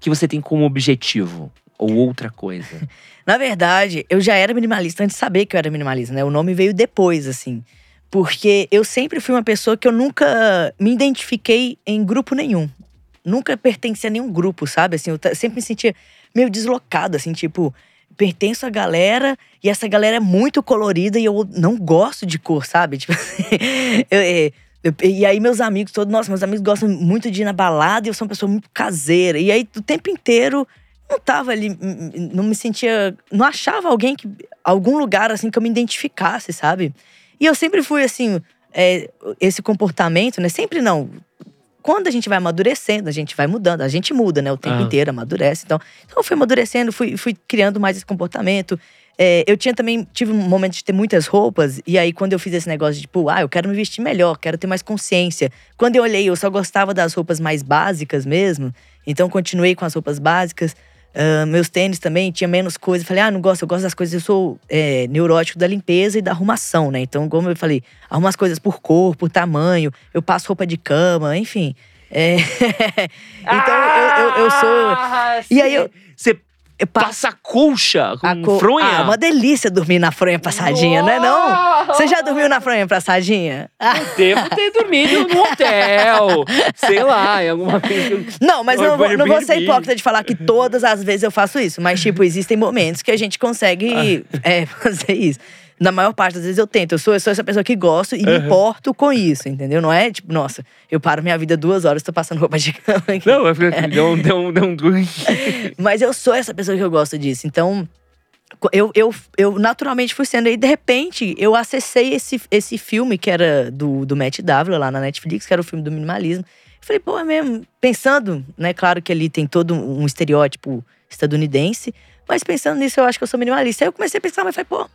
que você tem como objetivo? Ou outra coisa? [laughs] Na verdade, eu já era minimalista antes de saber que eu era minimalista, né? O nome veio depois, assim. Porque eu sempre fui uma pessoa que eu nunca me identifiquei em grupo nenhum. Nunca pertenci a nenhum grupo, sabe? Assim, eu sempre me sentia meio deslocado, assim, tipo, pertenço à galera e essa galera é muito colorida e eu não gosto de cor, sabe? [laughs] Tipo, [laughs] eu- é, eu- e aí meus amigos todos, nossa, meus amigos gostam muito de ir na balada e eu sou uma pessoa muito caseira. E aí o tempo inteiro não tava ali, hum, hum, não me sentia, não achava alguém que algum lugar assim que eu me identificasse, sabe? E eu sempre fui assim, é, esse comportamento, né? Sempre não. Quando a gente vai amadurecendo, a gente vai mudando, a gente muda, né? O tempo Ah. inteiro, amadurece. Então, então eu fui amadurecendo, fui, fui criando mais esse comportamento. É, eu tinha também, tive um momento de ter muitas roupas, e aí quando eu fiz esse negócio de, tipo, ah, eu quero me vestir melhor, quero ter mais consciência. Quando eu olhei, eu só gostava das roupas mais básicas mesmo, então continuei com as roupas básicas. Ah, meus tênis também tinha menos coisa. Falei, ah, não gosto, eu gosto das coisas. Eu sou é, neurótico da limpeza e da arrumação, né? Então, como eu falei, arrumo as coisas por cor, por tamanho, eu passo roupa de cama, enfim. É, [laughs] então, eu, eu, eu sou. Ah, E aí eu- Você passa colcha com a co- fronha? Ah, uma delícia dormir na fronha passadinha, não é não? Você já dormiu na fronha passadinha? Devo ter dormido no hotel. Sei lá, em alguma [laughs] vez. Não, mas eu não vou, não vou ser hipócrita de falar que todas as vezes eu faço isso. Mas, tipo, existem momentos que a gente consegue Ah. é, [laughs] fazer isso. Na maior parte das vezes eu tento. Eu sou, eu sou essa pessoa que gosto e me Aham. importo com isso, entendeu? Não é tipo, nossa, eu paro minha vida duas horas, tô passando roupa de cama aqui. Não, eu falei, não, não, não. Mas eu sou essa pessoa que eu gosto disso. Então, eu, eu, eu naturalmente fui sendo. E de repente, eu acessei esse, esse filme que era do, do Matt Dávila lá na Netflix, que era o filme do minimalismo. Falei, pô, é mesmo. Pensando, né? Claro que ali tem todo um estereótipo estadunidense. Mas pensando nisso, eu acho que eu sou minimalista. Aí eu comecei a pensar, mas falei, pô,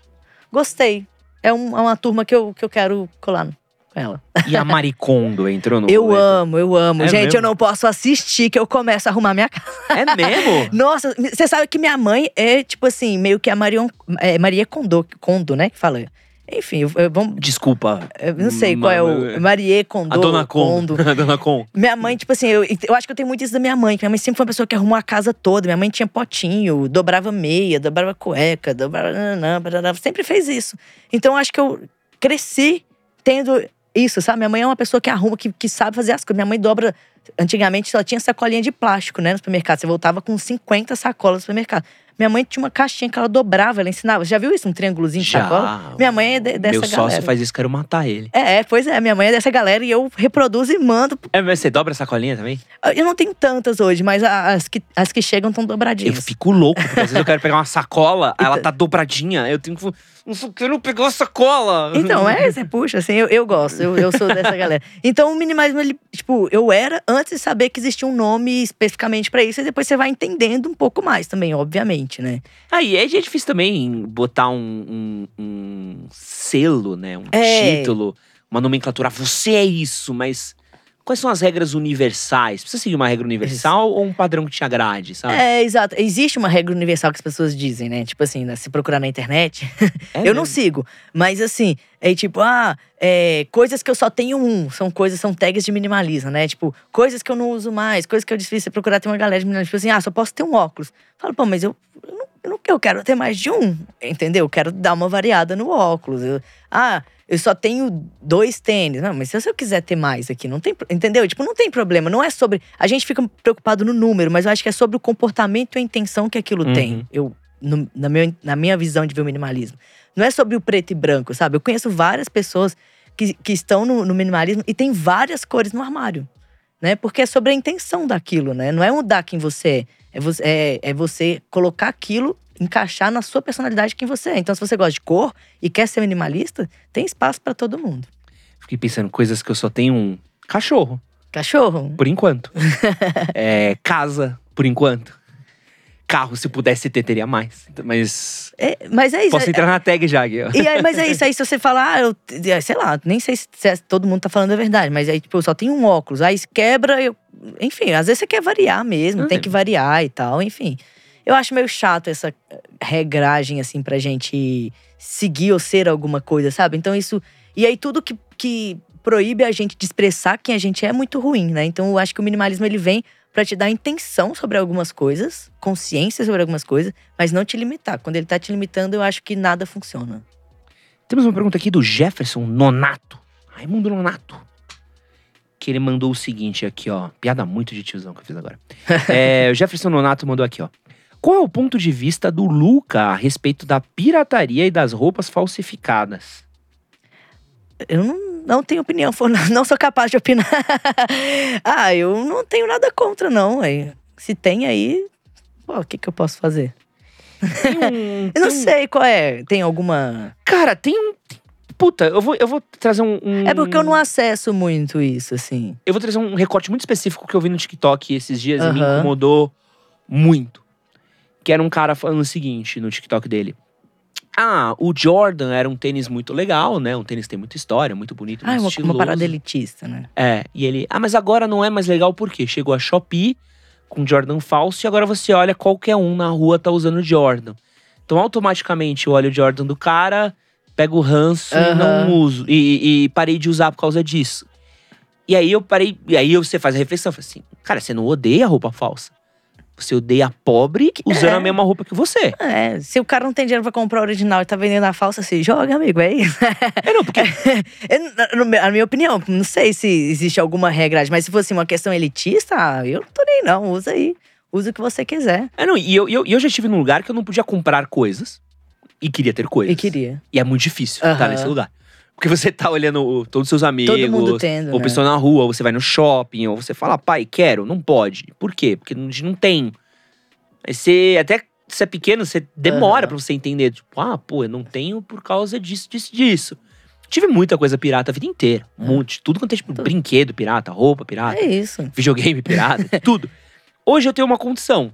gostei. É, um- é uma turma que eu, que eu quero colar com ela. E a Maricondo entrou no [laughs] Eu amo, eu amo. É Gente, mesmo? eu não posso assistir que eu começo a arrumar minha [laughs] casa. É mesmo? Nossa, você sabe que minha mãe é, tipo assim, meio que a Marion, é, Maria Kondo, Kondo, né? Que fala. Enfim, vamos. Desculpa. Eu não sei qual é o. Marie Kondo. A dona. Kondo. [laughs] A dona Con. Minha mãe, tipo assim, eu, eu acho que eu tenho muito isso da minha mãe. que Minha mãe sempre foi uma pessoa que arrumou a casa toda. Minha mãe tinha potinho, dobrava meia, dobrava cueca, dobrava. sempre fez isso. Então eu acho que eu cresci tendo isso, sabe? Minha mãe é uma pessoa que arruma, que, que sabe fazer as coisas. Minha mãe dobra. Antigamente só tinha sacolinha de plástico, né, no supermercado. Você voltava com 50 sacolas no supermercado. Minha mãe tinha uma caixinha que ela dobrava, ela ensinava. Já viu isso? Um triângulozinho de Já. sacola? Minha mãe é de- dessa Meu galera. sócio faz isso, quero matar ele. É, é, pois é, minha mãe é dessa galera e eu reproduzo e mando É, mas você dobra a sacolinha também? eu não tenho tantas hoje, mas as que, as que chegam estão Eu dobradinhas. fico louco, porque às vezes eu quero pegar uma sacola, [laughs] ela tá dobradinha, eu tenho que. Não sei o que, não pegou a sacola. Então, é, você puxa, assim, eu, eu gosto, eu, eu sou dessa galera. Então, o minimalismo, ele, tipo, eu era antes de saber que existia um nome especificamente pra isso, e depois você vai entendendo um pouco mais também, obviamente, né? Aí é difícil também botar um, um- um selo, né? Um É. título, uma nomenclatura. Você é isso, mas quais são as regras universais? Precisa seguir uma regra universal ou um padrão que te agrade, sabe? É, exato. Existe uma regra universal que as pessoas dizem, né? Tipo assim, né, se procurar na internet, É [laughs] eu não sigo. Mas assim, é tipo, ah, é, coisas que eu só tenho um. São coisas, são tags de minimalismo, né? Tipo, coisas que eu não uso mais, coisas que eu difícil procurar ter uma galera de minimalismo. Tipo assim, ah, só posso ter um óculos. Falo, pô, mas eu, eu, não- eu quero ter mais de um, entendeu? Eu quero dar uma variada no óculos. Eu- ah, eu só tenho dois tênis. Não, mas se eu quiser ter mais aqui, não tem, entendeu? Tipo, não tem problema. Não é sobre. A gente fica preocupado no número, mas eu acho que é sobre o comportamento e a intenção que aquilo Uhum. tem. Eu, no- na, meu, na minha visão de ver o minimalismo. Não é sobre o preto e branco, sabe? Eu conheço várias pessoas que, que estão no, no minimalismo e tem várias cores no armário. Né? Porque é sobre a intenção daquilo, né? Não é mudar quem você é. É você, é, é você colocar aquilo, encaixar na sua personalidade quem você é. Então, se você gosta de cor e quer ser minimalista, tem espaço pra todo mundo. Fiquei pensando coisas que eu só tenho um cachorro, Cachorro. por enquanto. [laughs] é, casa, por enquanto. Carro, se pudesse ter, teria mais. Mas. É, mas é isso. Posso é- entrar na tag já ó. E aí, mas é isso aí, se você falar, ah, eu, é, sei lá, nem sei se, se todo mundo tá falando a verdade, mas aí, tipo, eu só tenho um óculos, aí quebra, eu. Enfim, às vezes você quer variar mesmo, Ah, tem é. que variar e tal, enfim. Eu acho meio chato essa eh, regragem, assim, pra gente seguir ou ser alguma coisa, sabe? Então isso. E aí tudo que, que proíbe a gente de expressar quem a gente é é muito ruim, né? Então eu acho que o minimalismo ele vem pra te dar intenção sobre algumas coisas, consciência sobre algumas coisas, mas não te limitar. Quando ele tá te limitando, eu acho que nada funciona. Temos uma pergunta aqui do Jefferson Nonato. Raimundo Nonato. Que ele mandou o seguinte aqui, ó. Piada muito de tiozão que eu fiz agora. [laughs] É, o Jefferson Nonato mandou aqui, ó. Qual é o ponto de vista do Luca a respeito da pirataria e das roupas falsificadas? Eu não, não tenho opinião, [laughs] não sou capaz de opinar. [laughs] ah, eu não tenho nada contra, não. Se tem aí, o que, que eu posso fazer? Um- [laughs] Eu não um- sei qual é. Tem alguma. Cara, tem um. Puta, eu vou, eu vou trazer um, um- É porque eu não acesso muito isso, assim. Eu vou trazer um recorte muito específico que eu vi no TikTok esses dias e me incomodou muito. Que era um cara falando o seguinte no TikTok dele. Ah, o Jordan era um tênis muito legal, né? Um tênis que tem muita história, muito bonito, Ah, é muito uma, estiloso. uma parada elitista, né? É, e ele, ah, mas agora não é mais legal por quê? Chegou a Shopee com Jordan falso e agora você olha qualquer um na rua tá usando Jordan. Então automaticamente eu olho o Jordan do cara, pego o ranço e Aham. não uso. E, e- e parei de usar por causa disso. E aí eu parei, e aí você faz a reflexão, assim, cara, você não odeia roupa falsa. Você odeia pobre usando é. a mesma roupa que você. É, se o cara não tem dinheiro pra comprar original e tá vendendo a falsa, se joga, amigo, é isso. É, não, porque [laughs] Eu, na- minha opinião, não sei se existe alguma regra, mas se fosse uma questão elitista, ah, eu não tô nem não, usa aí. Usa o que você quiser. É, não, e eu, eu, eu já estive num lugar que eu não podia comprar coisas e queria ter coisas. E queria. E é muito difícil estar Aham. nesse lugar. Porque você tá olhando o- todos os seus amigos, Todo mundo tendo, ou né? pessoa na rua, ou você vai no shopping, ou você fala, pai, quero, não pode. Por quê? Porque não, não tem. Aí você, até se é pequeno, você demora Aham. pra você entender. Tipo, ah, pô, eu não tenho por causa disso, disso, disso. Tive muita coisa pirata a vida inteira. Um monte. Tudo quanto é, tipo, Tudo. brinquedo pirata, roupa pirata É isso. videogame pirata, [laughs] tudo. Hoje eu tenho uma condição.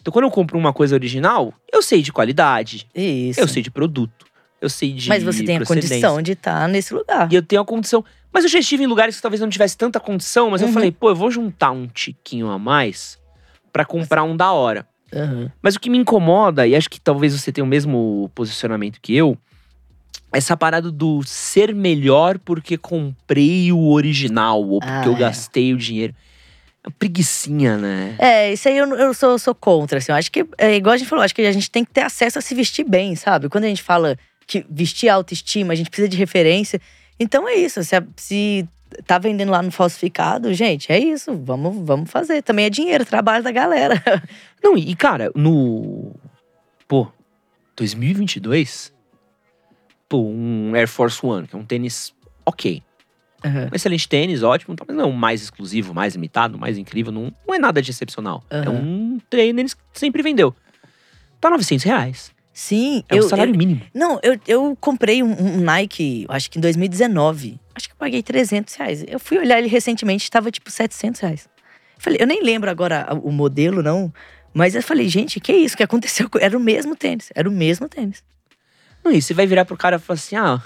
Então, quando eu compro uma coisa original, eu sei de qualidade, Isso. eu sei de produto, eu sei de. Mas você tem a condição de estar nesse lugar. E eu tenho a condição. Mas eu já estive em lugares que talvez não tivesse tanta condição, mas eu Uhum. falei, pô, eu vou juntar um tiquinho a mais pra comprar um da hora. Aham. Mas o que me incomoda, e acho que talvez você tenha o mesmo posicionamento que eu, é essa parada do ser melhor porque comprei o original, ou porque Ah, eu é. gastei o dinheiro. É uma preguicinha, né? É, isso aí eu, eu sou, sou contra, assim. Eu acho que, é igual a gente falou, acho que a gente tem que ter acesso a se vestir bem, sabe? Quando a gente fala que vestir a autoestima, a gente precisa de referência. Então é isso, se, se tá vendendo lá no falsificado, gente, é isso, vamos, vamos fazer. Também é dinheiro, trabalho da galera. [laughs] Não, e cara, no. Pô, 2022. Pô, um Air Force One, que é um tênis ok. Aham. Um excelente tênis, ótimo, mas não o mais exclusivo, mais limitado, mais incrível, não, não é nada de excepcional. É Aham. um tênis que sempre vendeu. Tá 900 reais. Sim, É eu, o salário eu- mínimo. Não, eu, eu comprei um, um Nike, acho que em 2019. Acho que eu paguei 300 reais. Eu fui olhar ele recentemente, estava tipo 700 reais. Eu falei, eu nem lembro agora o modelo, não. Mas eu falei, gente, que isso que aconteceu? Era o mesmo tênis, era o mesmo tênis. Não, e você vai virar pro cara e falar assim: ah,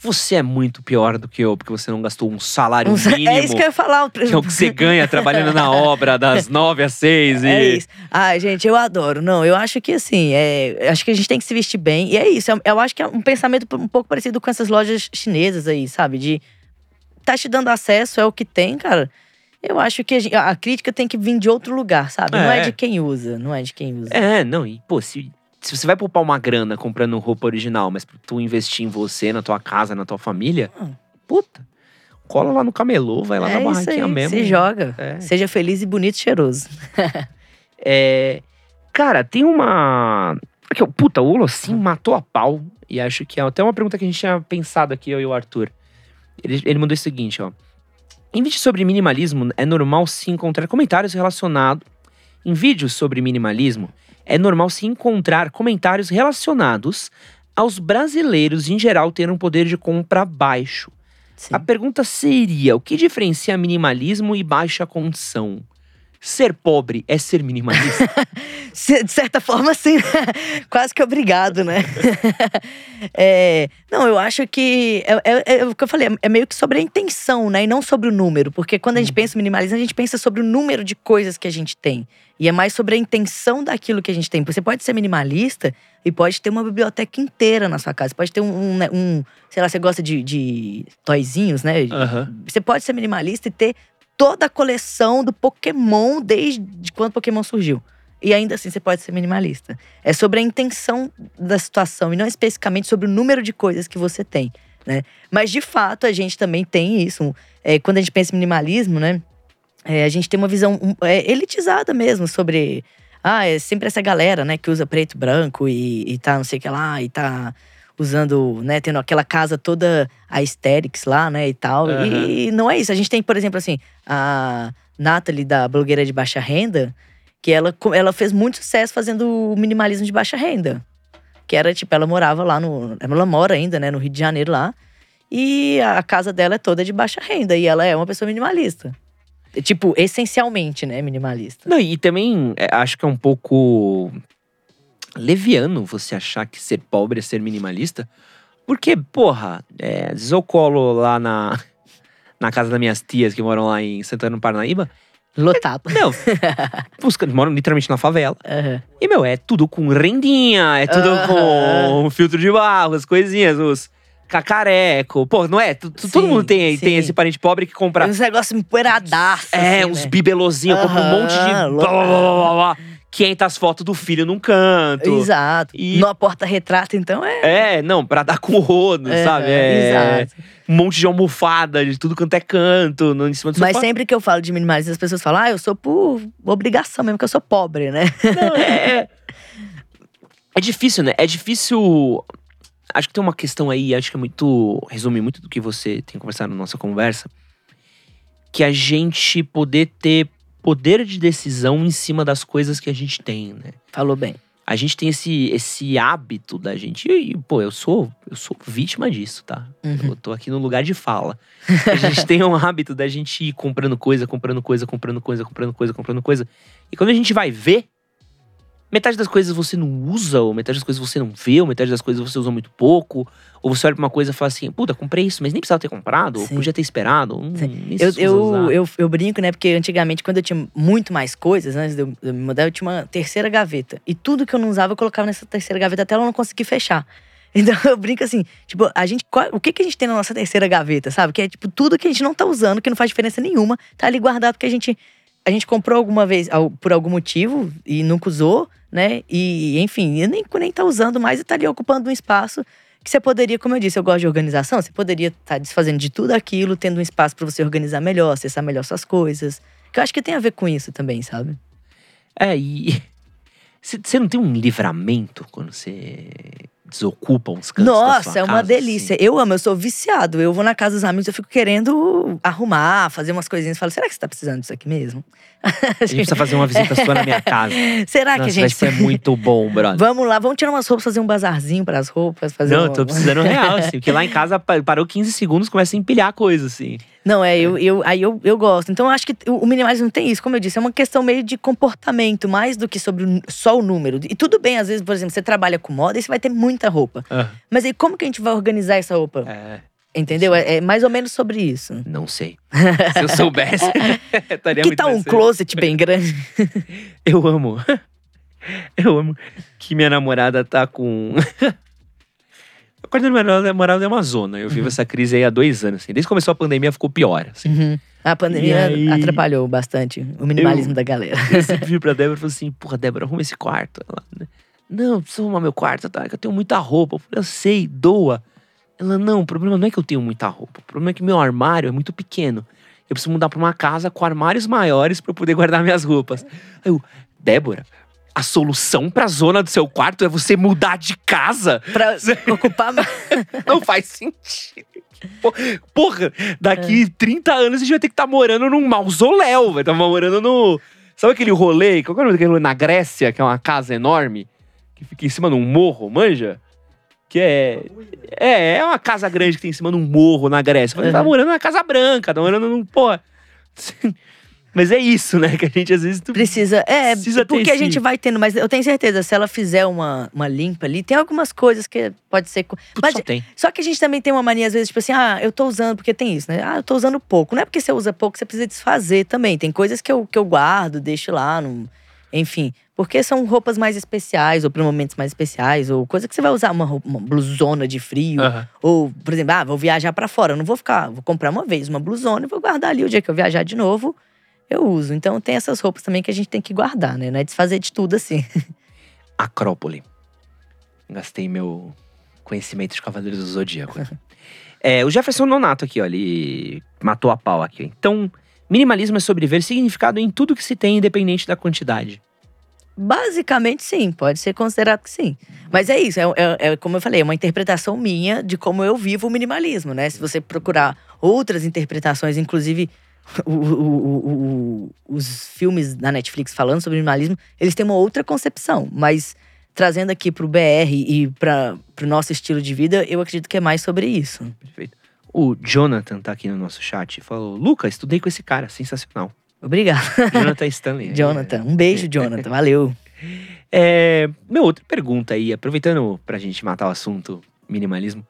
você é muito pior do que eu, porque você não gastou um salário mínimo. é isso que eu ia falar. o- que é o que você ganha trabalhando na [laughs] obra das nove às seis. E... É isso. Ai, gente, eu adoro. Não, eu acho que assim, é, acho que a gente tem que se vestir bem. E é isso. Eu, eu acho que é um pensamento um pouco parecido com essas lojas chinesas aí, sabe? De tá te dando acesso, é o que tem, cara. Eu acho que a, gen- a crítica tem que vir de outro lugar, sabe? Não é É. de quem usa, não é de quem usa. É, não, e pô, se, se você vai poupar uma grana comprando roupa original, mas pra tu investir em você, na tua casa, na tua família, Hum. puta, cola lá no camelô, vai lá é na barraquinha aí, mesmo. se joga. É. Seja feliz e bonito e cheiroso. É, cara, tem uma. Ó, puta, o Olossim matou a pau. E acho que é até uma pergunta que a gente tinha pensado aqui, eu e o Arthur. Ele, ele mandou o seguinte, ó. Em vídeos sobre minimalismo, é normal se encontrar comentários relacionados. Em vídeos sobre minimalismo, é normal se encontrar comentários relacionados aos brasileiros em geral terem um poder de compra baixo. Sim. A pergunta seria: o que diferencia minimalismo e baixa condição? Ser pobre é ser minimalista? [laughs] De certa forma, sim. [laughs] Quase que obrigado, né? [laughs] É, não, eu acho que. É, é- é o que eu falei, é meio que sobre a intenção, né? E não sobre o número. Porque quando a gente pensa em minimalismo, a gente pensa sobre o número de coisas que a gente tem. E é mais sobre a intenção daquilo que a gente tem. Você pode ser minimalista e pode ter uma biblioteca inteira na sua casa. Pode ter um. um, né, um- sei lá, você gosta de, de toyzinhos, né? Aham. Você pode ser minimalista e ter toda a coleção do Pokémon desde quando o Pokémon surgiu. E ainda assim você pode ser minimalista. É sobre a intenção da situação e não especificamente sobre o número de coisas que você tem, né? Mas de fato a gente também tem isso. É, quando a gente pensa em minimalismo, né? é, a gente tem uma visão é, elitizada mesmo sobre. Ah, é sempre essa galera, né, que usa preto branco e, e tá não sei o que lá, e tá usando, né, tendo aquela casa toda aesthetics lá, né, e tal. Aham. E não é isso. A gente tem, por exemplo, assim, a Natalie, da blogueira de baixa renda, que ela, ela fez muito sucesso fazendo o minimalismo de baixa renda. Que era, tipo, ela morava lá no. Ela mora ainda, né, no Rio de Janeiro lá. E a casa dela é toda de baixa renda. E ela é uma pessoa minimalista. Tipo, essencialmente, né, minimalista. Não, e também é, acho que é um pouco leviano você achar que ser pobre é ser minimalista. Porque, porra, é, às vezes eu colo lá na, [laughs] na casa das minhas tias que moram lá em Santana do Parnaíba. Lotado. [laughs] Não, busca, moram literalmente na favela. Aham. E, meu, é tudo com rendinha, é tudo Aham. com filtro de barro, as coisinhas, os cacareco. Pô, não é? Tu- todo Sim, mundo tem, tem esse parente pobre que compra Uns negócios empoeiradaços. É, assim, uns né? bibelozinhos, compra um monte de. Blá, blá, blá, blá, blá, 500 fotos do filho num canto. Exato. E- No porta-retrato, então, é. É, não, pra dar com o rodo, É, sabe? É, Exato. um monte de almofada, de tudo quanto é canto, no, em cima do Mas sofá. sempre que eu falo de minimalismo, as pessoas falam, ah, eu sou por obrigação mesmo, que eu sou pobre, né? Não, é, [laughs] é, é difícil, né? É difícil. Acho que tem uma questão aí, acho que é muito. Resume muito do que você tem conversado na nossa conversa. Que a gente poder ter poder de decisão em cima das coisas que a gente tem, né? Falou bem. A gente tem esse, esse hábito da gente. E, pô, eu sou, eu sou vítima disso, tá? Uhum. Eu tô aqui no lugar de fala. A gente tem um hábito da gente ir comprando coisa, comprando coisa, comprando coisa, comprando coisa, comprando coisa. E quando a gente vai ver, metade das coisas você não usa, ou metade das coisas você não vê, ou metade das coisas você usa muito pouco. Ou você olha pra uma coisa e fala assim, puta, comprei isso, mas nem precisava ter comprado, ou podia ter esperado. Hum, Eu, eu, eu, eu brinco, né? Porque antigamente, quando eu tinha muito mais coisas, antes de eu me mudar, eu tinha uma terceira gaveta. E tudo que eu não usava, eu colocava nessa terceira gaveta até ela não conseguir fechar. [laughs] Então eu brinco assim, tipo, a gente. qual- o que, que a gente tem na nossa terceira gaveta, sabe? Que é tipo tudo que a gente não tá usando, que não faz diferença nenhuma, tá ali guardado porque a gente. A gente comprou alguma vez, por algum motivo, e nunca usou, né? E, enfim, nem, nem tá usando mais e tá ali ocupando um espaço que você poderia, como eu disse, eu gosto de organização, você poderia estar desfazendo de tudo aquilo, tendo um espaço para você organizar melhor, acessar melhor suas coisas. Que eu acho que tem a ver com isso também, sabe? É, e. [laughs] Você não tem um livramento quando você desocupa uns cantos Nossa, é uma casa, delícia. assim? Eu amo, eu sou viciado. Eu vou na casa dos amigos, eu fico querendo arrumar, fazer umas coisinhas. Falo, será que você tá precisando disso aqui mesmo? [laughs] A gente precisa fazer uma visita sua na minha casa. [laughs] Será que Nossa, a gente. vai ser muito bom, brother. Vamos lá, vamos tirar umas roupas, fazer um bazarzinho para as roupas, fazer Não, um- tô precisando [laughs] real, assim. Porque lá em casa pa- parou 15 segundos, começa a empilhar coisa, assim. Não, é, eu, eu, aí eu, eu gosto. Então eu acho que o minimalismo tem isso, como eu disse, é uma questão meio de comportamento, mais do que sobre o- só o número. E tudo bem, às vezes, por exemplo, você trabalha com moda e você vai ter muita roupa. Mas aí como que a gente vai organizar essa roupa? É, Entendeu? É, é mais ou menos sobre isso. não sei. [laughs] Se eu soubesse, [laughs] estaria que muito tal um closet bem grande? [laughs] Eu amo. Eu amo que minha namorada tá com. Da minha namorada é uma zona. Eu vivo Uhum. essa crise aí há dois anos. Assim. Desde que começou a pandemia, ficou pior. Assim. Uhum. A pandemia aí- atrapalhou bastante o minimalismo da galera. Eu sempre viro pra Débora e falo assim: Porra, Débora, arruma esse quarto. Ela, né? Não, eu preciso arrumar meu quarto, tá? Eu tenho muita roupa. Eu falei, eu sei, doa. Ela, não, o problema não é que eu tenho muita roupa. O problema é que meu armário é muito pequeno. Eu preciso mudar pra uma casa com armários maiores pra eu poder guardar minhas roupas. Aí eu, Débora, a solução pra zona do seu quarto é você mudar de casa? pra [laughs] ocupar mais. [laughs] Não faz sentido. Po- Porra, daqui É. 30 anos a gente vai ter que estar morando num mausoléu. Vai estar morando no. Sabe aquele rolê? Qual que é o nome daquele rolê na Grécia, que é uma casa enorme? Que fica em cima de um morro, manja? Que é. É, é uma casa grande que tem em cima de um morro na Grécia. Você tá Uhum. morando na Casa Branca, tá morando num. Porra. Mas é isso, né? Que a gente às vezes. Precisa. É, Precisa ter porque a esse- gente vai tendo, mas eu tenho certeza, se ela fizer uma, uma limpa ali, tem algumas coisas que pode ser. Tudo Mas, só tem. Só que a gente também tem uma mania, às vezes, tipo assim, ah, eu tô usando, porque tem isso, né? Ah, eu tô usando pouco. Não é porque você usa pouco, você precisa desfazer também. Tem coisas que eu, que eu guardo, deixo lá, não... enfim. Porque são roupas mais especiais, ou para momentos mais especiais, ou coisa que você vai usar, uma, roupa- uma blusona de frio. Aham. Ou, por exemplo, ah, vou viajar pra fora. Eu não vou ficar, vou comprar uma vez uma blusona e vou guardar ali. O dia que eu viajar de novo, eu uso. Então tem essas roupas também que a gente tem que guardar, né? Não é desfazer de tudo assim. [laughs] Acrópole. Gastei meu conhecimento de Cavaleiros do Zodíaco. [laughs] é, o Jefferson Nonato aqui, ó, ele matou a pau aqui. Então, minimalismo é sobre ver significado em tudo que se tem, independente da quantidade. Basicamente, sim, pode ser considerado que sim. Mas é isso, é, é- é como eu falei, é uma interpretação minha de como eu vivo o minimalismo, né? Se você procurar outras interpretações, inclusive o- o- o- o- os filmes da Netflix falando sobre minimalismo, eles têm uma outra concepção. Mas trazendo aqui pro BR e para pro nosso estilo de vida, eu acredito que é mais sobre isso. Perfeito. O Jonathan tá aqui no nosso chat e falou: Luca, estudei com esse cara, sensacional. Obrigada, Jonathan Stanley. [laughs] Jonathan. Um beijo, Jonathan. Valeu. É, meu, outra pergunta aí, aproveitando pra gente matar o assunto minimalismo.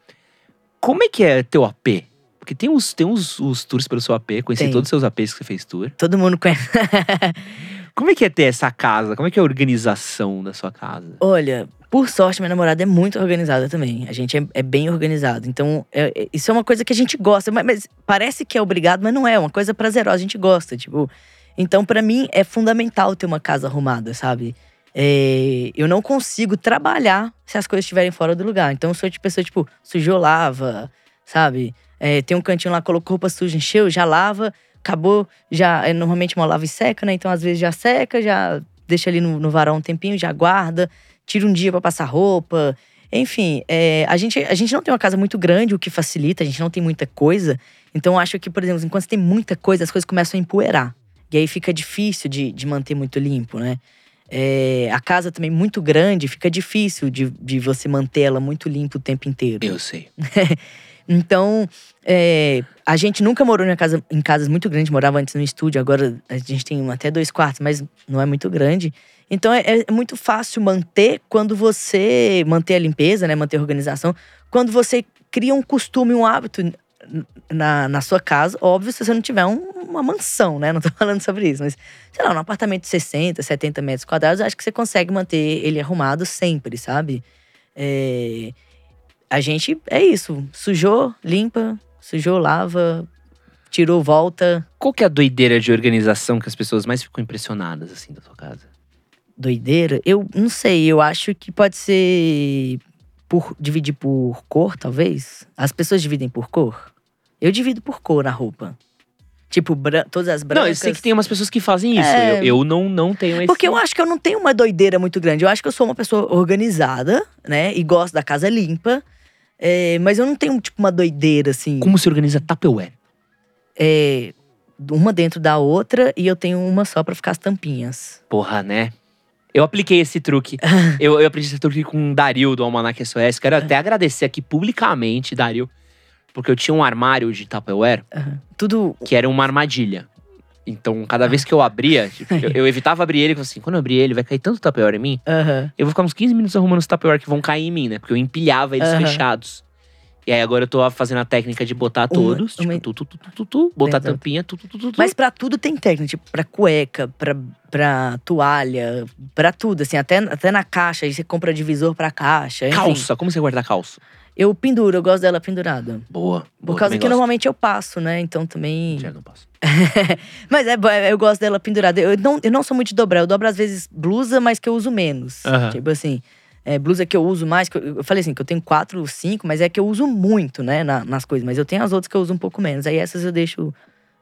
Como é que é teu AP? Porque tem os, tem os, os tours pelo seu AP, conheci Tem. todos os seus APs que você fez tour. Todo mundo conhece. [laughs] Como é que é ter essa casa? Como é que é a organização da sua casa? Olha, por sorte, minha namorada é muito organizada também. A gente é, é bem organizado. Então, é- é- isso é uma coisa que a gente gosta. Mas, mas parece que é obrigado, mas não é. É uma coisa prazerosa, a gente gosta. Tipo, então, pra mim, é fundamental ter uma casa arrumada, sabe? É, eu não consigo trabalhar se as coisas estiverem fora do lugar. Então, eu sou de pessoa, tipo, sujou, lava, sabe? É, tem um cantinho lá, colocou roupa suja, encheu, já lava. Acabou, já é normalmente uma lava e seca, né? Então, às vezes, já seca, já deixa ali no, no varal um tempinho, já guarda tira um dia pra passar roupa. Enfim, é, a, gente, a gente não tem uma casa muito grande, o que facilita, a gente não tem muita coisa. Então, eu acho que, por exemplo, enquanto você tem muita coisa, as coisas começam a empoeirar. E aí fica difícil de, de manter muito limpo, né? É, a casa também muito grande, fica difícil de, de você manter ela muito limpa o tempo inteiro. Eu sei. [laughs] Então, é, a gente nunca morou em, casa, em casas muito grandes, morava antes no estúdio, agora a gente tem até dois quartos, mas não é muito grande. Então é, é muito fácil manter quando você manter a limpeza, né, manter a organização, quando você cria um costume, um hábito na, na sua casa, óbvio, se você não tiver um- uma mansão, né? Não tô [laughs] falando sobre isso, mas sei lá, um apartamento de 60, 70 metros quadrados, acho que você consegue manter ele arrumado sempre, sabe? É, a gente é isso. Sujou, limpa, sujou, lava, tirou, volta. Qual que é a doideira de organização que as pessoas mais ficam impressionadas, assim, da sua casa? Doideira? Eu não sei, eu acho que pode ser por dividir por cor, talvez. As pessoas dividem por cor? Eu divido por cor a roupa. Tipo, todas as brancas. Não, eu sei que tem umas pessoas que fazem isso. É. Eu, eu não, não tenho esse. Porque eu acho que eu não tenho uma doideira muito grande. Eu acho que eu sou uma pessoa organizada, né? E gosto da casa limpa. É, mas eu não tenho, tipo, uma doideira, assim. Como se organiza Tupperware? é, uma dentro da outra e eu tenho uma só pra ficar as tampinhas. Porra, né? Eu apliquei esse truque. [laughs] eu, eu aprendi esse truque com o Dario do Almanac SOS. Quero até agradecer aqui publicamente, Dario. Porque eu tinha um armário de Tupperware Aham. Tudo. que era uma armadilha. Então, cada vez que eu abria, [laughs] tipo, eu, eu evitava abrir ele, assim, quando eu abrir ele, vai cair tanto Tupperware em mim. Eu vou ficar uns 15 minutos arrumando os Tupperware que vão cair em mim, né? Porque eu empilhava eles fechados. E aí agora eu tô fazendo a técnica de botar todos, uma- tipo, tu, tu, tu, tu, tu, botar Exato. tampinha, tu, tu, tu, tu, tu. Mas pra tudo tem técnica, tipo, pra cueca, pra, pra toalha, pra tudo, assim, até, até na caixa, aí você compra divisor pra caixa. enfim. calça, como você guarda calça? Eu penduro, eu gosto dela pendurada. Boa. Por causa que normalmente eu passo, né? Então também. Já não posso. [laughs] Mas é, bo- eu gosto dela pendurada. Eu não, eu não sou muito de dobrar. Eu dobro às vezes blusa, mas que eu uso menos. Tipo assim, é, blusa que eu uso mais. Que eu, eu falei assim, que eu tenho quatro, cinco, mas é que eu uso muito, né? na- nas coisas. Mas eu tenho as outras que eu uso um pouco menos. Aí essas eu deixo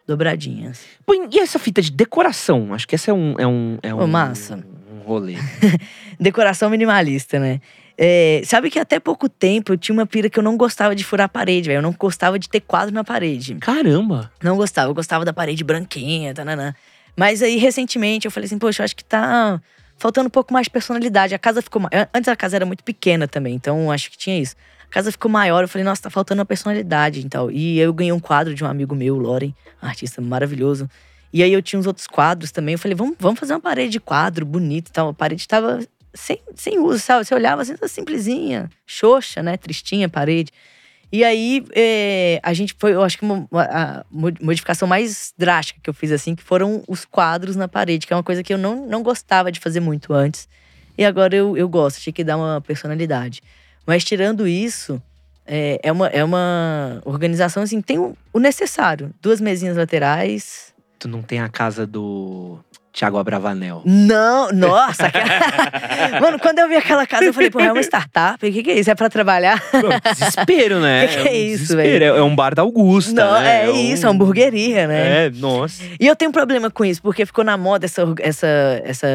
dobradinhas. Pô, e essa fita de decoração? Acho que essa é um. É um, é um massa. Um rolê. [laughs] Decoração minimalista, né? É, sabe que até pouco tempo eu tinha uma pira que eu não gostava de furar a parede, velho. Eu não gostava de ter quadro na parede. Caramba! Não gostava, eu gostava da parede branquinha, tananã. Mas aí, recentemente, eu falei assim, poxa, eu acho que tá faltando um pouco mais de personalidade. A casa ficou. Antes a casa era muito pequena também, então acho que tinha isso. A casa ficou maior, eu falei, nossa, tá faltando uma personalidade e tal. E eu ganhei um quadro de um amigo meu, Loren, um artista maravilhoso. E aí eu tinha uns outros quadros também. Eu falei, vamos, vamos fazer uma parede de quadro bonita e tal. A parede tava sem, sem uso, sabe? Você olhava assim, tá simplesinha, xoxa, né? Tristinha parede. E aí, é, a gente foi, eu acho que uma, a mo- modificação mais drástica que eu fiz assim, que foram os quadros na parede, que é uma coisa que eu não, não gostava de fazer muito antes. E agora eu, eu gosto, achei que dá uma personalidade. Mas tirando isso, é, é, uma, é uma organização assim, tem o, o necessário. Duas mesinhas laterais. Tu não tem a casa do Thiago Abravanel. Não, nossa! [laughs] Mano, quando eu vi aquela casa, eu falei, pô, é uma startup? O que, que é isso? É pra trabalhar? Pô, desespero, né? [laughs] Que que é um isso, desespero. É é um bar da Augusta. Não, né? é isso, é hamburgueria, né? É, nossa. E eu tenho um problema com isso, porque ficou na moda essa, essa, essa,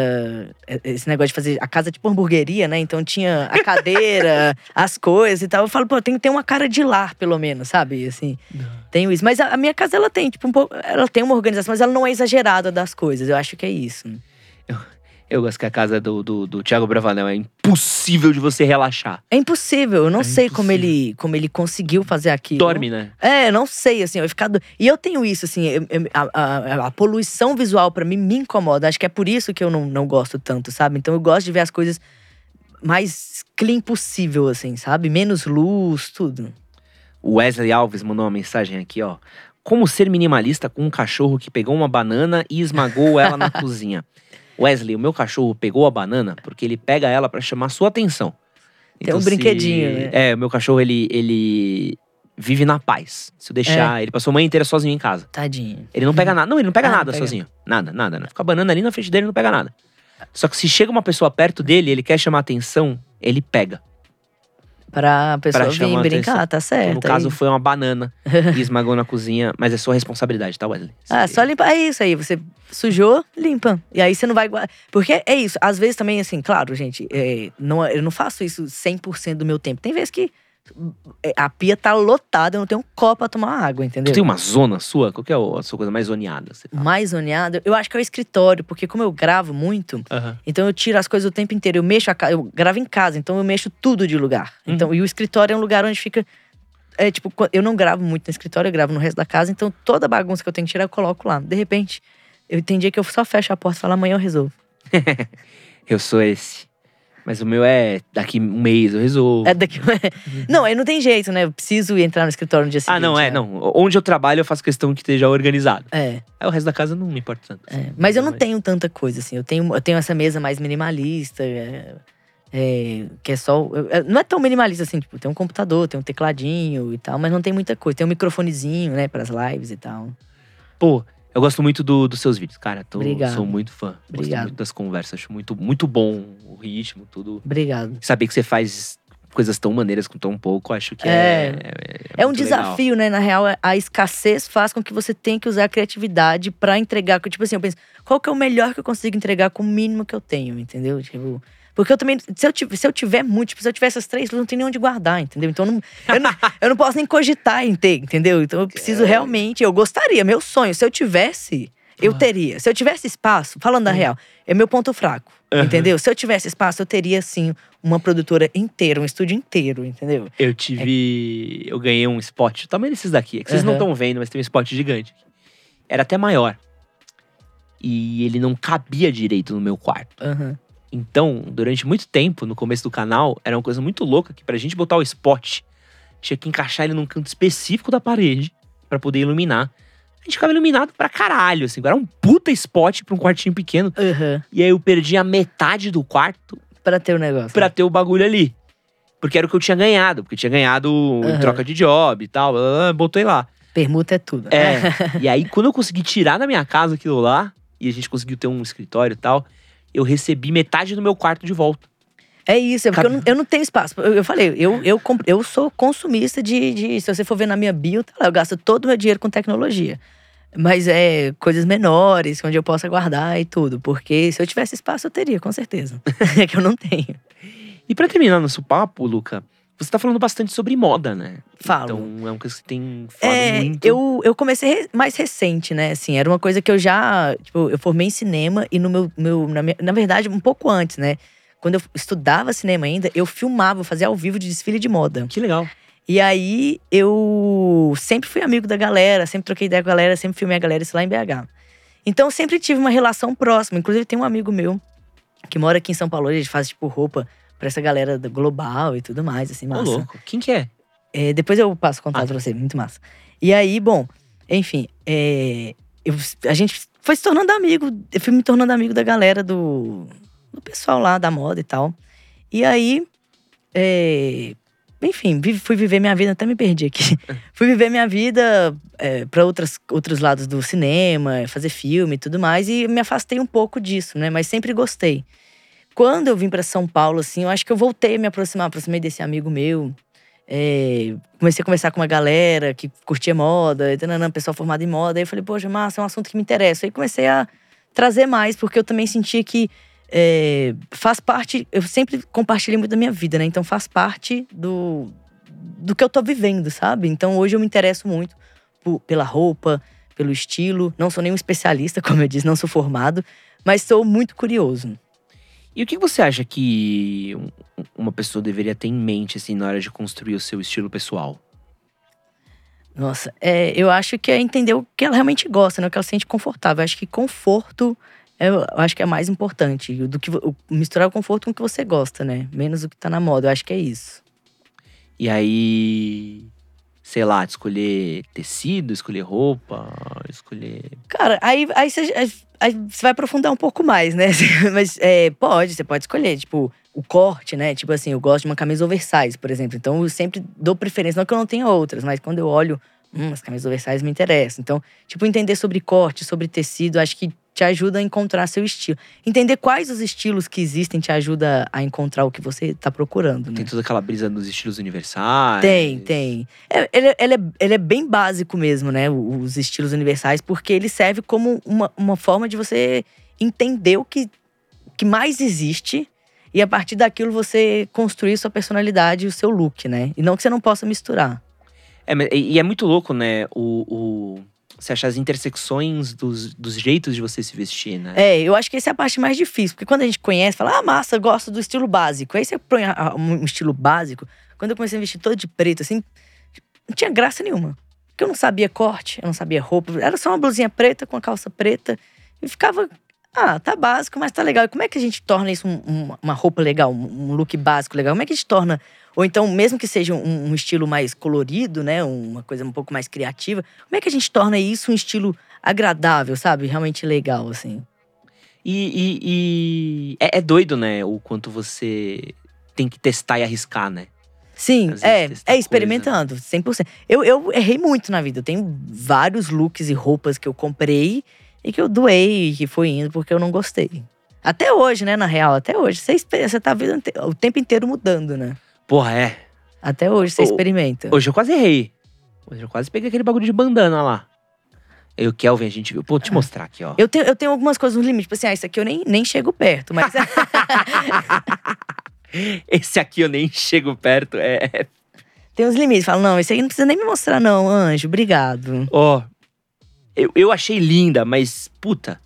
esse negócio de fazer a casa tipo hamburgueria, né? Então tinha a cadeira, [laughs] as coisas e tal. Eu falo, pô, tem que ter uma cara de lar, pelo menos, sabe? Assim, tenho isso. Mas a, a minha casa, ela tem, tipo, um pouco. Ela tem uma organização, mas ela não é exagerada das coisas. Eu acho que é isso. Eu gosto que a casa do, do, do Thiago Bravanel é impossível de você relaxar. É impossível. Eu não É sei como impossível. ele, como ele conseguiu fazer aquilo. Dorme, né? É, eu não sei, assim, eu ficar. do- E eu tenho isso, assim, eu- eu- a, a- a poluição visual pra mim me incomoda. Acho que é por isso que eu não, não gosto tanto, sabe? Então eu gosto de ver as coisas mais clean possível, assim, sabe? Menos luz, tudo. O Wesley Alves mandou uma mensagem aqui, ó. Como ser minimalista com um cachorro que pegou uma banana e esmagou ela na [laughs] cozinha? Wesley, o meu cachorro pegou a banana porque ele pega ela pra chamar sua atenção. Tem um se- brinquedinho, né? É, o meu cachorro, ele, ele vive na paz. Se eu deixar, É. ele passou a manhã inteira sozinho em casa. Tadinho. Ele não pega nada. Não, ele não pega Ah, não nada pega. sozinho. Nada, nada. Né? Fica a banana ali na frente dele, ele não pega nada. Só que se chega uma pessoa perto dele, ele quer chamar atenção, ele pega. Pra pessoa Pra vir brincar, atenção. tá certo. no caso, aí. foi uma banana [laughs] e esmagou na cozinha, mas é sua responsabilidade, tá, Wesley? Ah, Você- só limpar. É isso aí. Você sujou, limpa. E aí você não vai guardar. Porque é isso. Às vezes também, assim, claro, gente, é, não, eu não faço isso 100% do meu tempo. Tem vezes que é, a pia tá lotada, eu não tenho um copo pra tomar água, entendeu? Tu tem uma zona sua? Qual que é a sua coisa mais zoneada? Você? Mais zoneada, eu acho que é o escritório, porque como eu gravo muito, então eu tiro as coisas o tempo inteiro. Eu mexo a casa, eu gravo em casa, então eu mexo tudo de lugar. Uhum. Então, e o escritório é um lugar onde fica. É tipo, eu não gravo muito no escritório, eu gravo no resto da casa, então toda bagunça que eu tenho que tirar, eu coloco lá. De repente, eu dia que eu só fecho a porta e falo, amanhã eu resolvo. [laughs] Eu sou esse. Mas o meu é daqui um mês eu resolvo. É daqui. não, aí não tem jeito, né? Eu preciso entrar no escritório no dia seguinte. ah, não, é, né? não. Onde eu trabalho, eu faço questão que esteja organizado. É. Aí o resto da casa não me importa tanto. É, mas eu não tenho tanta coisa, assim. Eu tenho, eu tenho essa mesa mais minimalista, é, é, que é só. eu- não é tão minimalista assim, tipo, tem um computador, tem um tecladinho e tal, mas não tem muita coisa. Tem um microfonezinho, né, pras lives e tal. Pô, eu gosto muito do- dos seus vídeos, cara. Tô, Obrigado. Sou muito fã. Gosto Obrigado. muito das conversas. Acho muito, muito bom o ritmo, tudo. Obrigado. Saber que você faz coisas tão maneiras com tão pouco, acho que é. É. É, É um muito legal. desafio, né? Na real, a escassez faz com que você tenha que usar a criatividade pra entregar. Tipo assim, eu penso, qual que é o melhor que eu consigo entregar com o mínimo que eu tenho, entendeu? Tipo. Porque eu também, se eu, tiver, se eu tiver muito, tipo, se eu tiver essas três não tem nem onde guardar, entendeu? Então eu não, eu, não, eu não posso nem cogitar em ter, entendeu? Então eu preciso É. realmente, eu gostaria, meu sonho, se eu tivesse, eu Ah. teria. Se eu tivesse espaço, falando da real, é meu ponto fraco, Aham. entendeu? Se eu tivesse espaço, eu teria, sim, uma produtora inteira, um estúdio inteiro, entendeu? Eu tive. Eu ganhei um spot, o tamanho desses daqui. É que vocês não estão vendo, mas tem um spot gigante. Era até maior. E ele não cabia direito no meu quarto. Aham. Então, durante muito tempo, no começo do canal, era uma coisa muito louca que pra gente botar o spot, tinha que encaixar ele num canto específico da parede pra poder iluminar. A gente ficava iluminado pra caralho, assim. Era um puta spot pra um quartinho pequeno. Aham. E aí eu perdi a metade do quarto Pra ter o negócio. pra ter o bagulho ali. Porque era o que eu tinha ganhado, porque eu tinha ganhado em Aham. troca de job e tal. Botei lá. Permuta é tudo. É. [laughs] e aí, quando eu consegui tirar da minha casa aquilo lá, e a gente conseguiu ter um escritório e tal, eu recebi metade do meu quarto de volta. É isso, é porque eu não, eu não tenho espaço. Eu, eu falei, eu, eu, eu sou consumista de, de. Se você for ver na minha bio, tá lá, eu gasto todo o meu dinheiro com tecnologia. Mas é coisas menores, onde eu possa guardar e tudo. Porque se eu tivesse espaço, eu teria, com certeza. [laughs] é que eu não tenho. E pra terminar nosso papo, Luca, você tá falando bastante sobre moda, né? Falo. Então é uma coisa que você tem falado É, muito. eu, eu comecei mais recente, né? Assim, era uma coisa que eu já. Tipo, eu formei em cinema e no meu. meu na, minha- na verdade, um pouco antes, né? Quando eu estudava cinema ainda, eu filmava, fazia ao vivo de desfile de moda. Que legal. E aí eu sempre fui amigo da galera, sempre troquei ideia com a galera, sempre filmei a galera isso lá em BH. Então sempre tive uma relação próxima. Inclusive tem um amigo meu que mora aqui em São Paulo, gente faz tipo roupa pra essa galera global e tudo mais, assim, Ô, massa. louco. Quem que é? É, depois eu passo o contato Ah. pra você, muito massa. E aí, bom, enfim, é, eu- a gente foi se tornando amigo, eu fui me tornando amigo da galera do, do pessoal lá da moda e tal. E aí, é, enfim, fui viver minha vida, até me perdi aqui. [laughs] fui viver minha vida é, para outros lados do cinema, fazer filme e tudo mais, e me afastei um pouco disso, né? Mas sempre gostei. Quando eu vim para São Paulo, assim, eu acho que eu voltei a me aproximar, aproximei desse amigo meu. É, comecei a conversar com uma galera que curtia moda, tananã, pessoal formado em moda. Aí eu falei, poxa, massa, é um assunto que me interessa. Aí comecei a trazer mais, porque eu também sentia que é, faz parte. Eu sempre compartilhei muito da minha vida, né? Então faz parte do, do que eu tô vivendo, sabe? Então hoje eu me interesso muito por- pela roupa, pelo estilo. Não sou nenhum especialista, [laughs] como eu disse, não sou formado, mas sou muito curioso. E o que você acha que um- uma pessoa deveria ter em mente, assim, na hora de construir o seu estilo pessoal? Nossa, é, eu acho que é entender o que ela realmente gosta, né? O que ela se sente confortável. Eu acho que conforto é, eu acho que é mais importante do que misturar o conforto com o que você gosta, né? Menos o que tá na moda. Eu acho que é isso. E aí, sei lá, escolher tecido, escolher roupa, escolher. Cara, aí, você, aí- aí vai aprofundar um pouco mais, né? [laughs] Mas é, pode, você pode escolher, tipo, o corte, né? Tipo assim, eu gosto de uma camisa oversize, por exemplo. Então eu sempre dou preferência, não que eu não tenha outras, mas quando eu olho, hum, as camisas oversize me interessam. Então, tipo, entender sobre corte, sobre tecido, acho que te ajuda a encontrar seu estilo. Entender quais os estilos que existem te ajuda a encontrar o que você tá procurando, né? Tem toda aquela brisa dos estilos universais. Tem, tem. É, ele, é- ele é, ele é bem básico mesmo, né? Os estilos universais, porque ele serve como uma, uma forma de você entender o que, o que mais existe e a partir daquilo você construir sua personalidade e o seu look, né? E não que você não possa misturar. É, e e é muito louco, né? O, o, você achar as intersecções dos, dos jeitos de você se vestir, né? É, eu acho que essa é a parte mais difícil, porque quando a gente conhece, fala, ah, massa, eu gosto do estilo básico. Aí você põe um estilo básico. Quando eu comecei a vestir todo de preto, assim, não tinha graça nenhuma. Porque eu não sabia corte, eu não sabia roupa. Era só uma blusinha preta com a calça preta. E ficava, ah, tá básico, mas tá legal. E como é que a gente torna isso um- um- uma roupa legal, um, look básico legal? Como é que a gente torna. Ou então, mesmo que seja um, um estilo mais colorido, né? Uma coisa um pouco mais criativa, como é que a gente torna isso um estilo agradável, sabe? Realmente legal, assim. E, e- e é, é doido, né? O quanto você tem que testar e arriscar, né? Sim, é, é experimentando, 100%. Eu, eu errei muito na vida. Eu tenho vários looks e roupas que eu comprei e que eu doei e que foi indo porque eu não gostei. Até hoje, né, na real, até hoje. Você, tá vendo o tempo inteiro mudando, né? Porra, é. Até hoje você experimenta. Hoje eu quase errei. Hoje eu quase peguei aquele bagulho de bandana lá. Eu e o Kelvin, a gente viu. Pô, vou te mostrar aqui, ó. Eu tenho, eu tenho algumas coisas no limite. Tipo assim, ah, isso aqui eu nem, nem chego perto. Mas [laughs] Esse aqui eu nem chego perto. É. tem uns limites. Falo, não, esse aí não precisa nem me mostrar, não, anjo. Obrigado. Ó. eu, eu achei linda, mas, puta.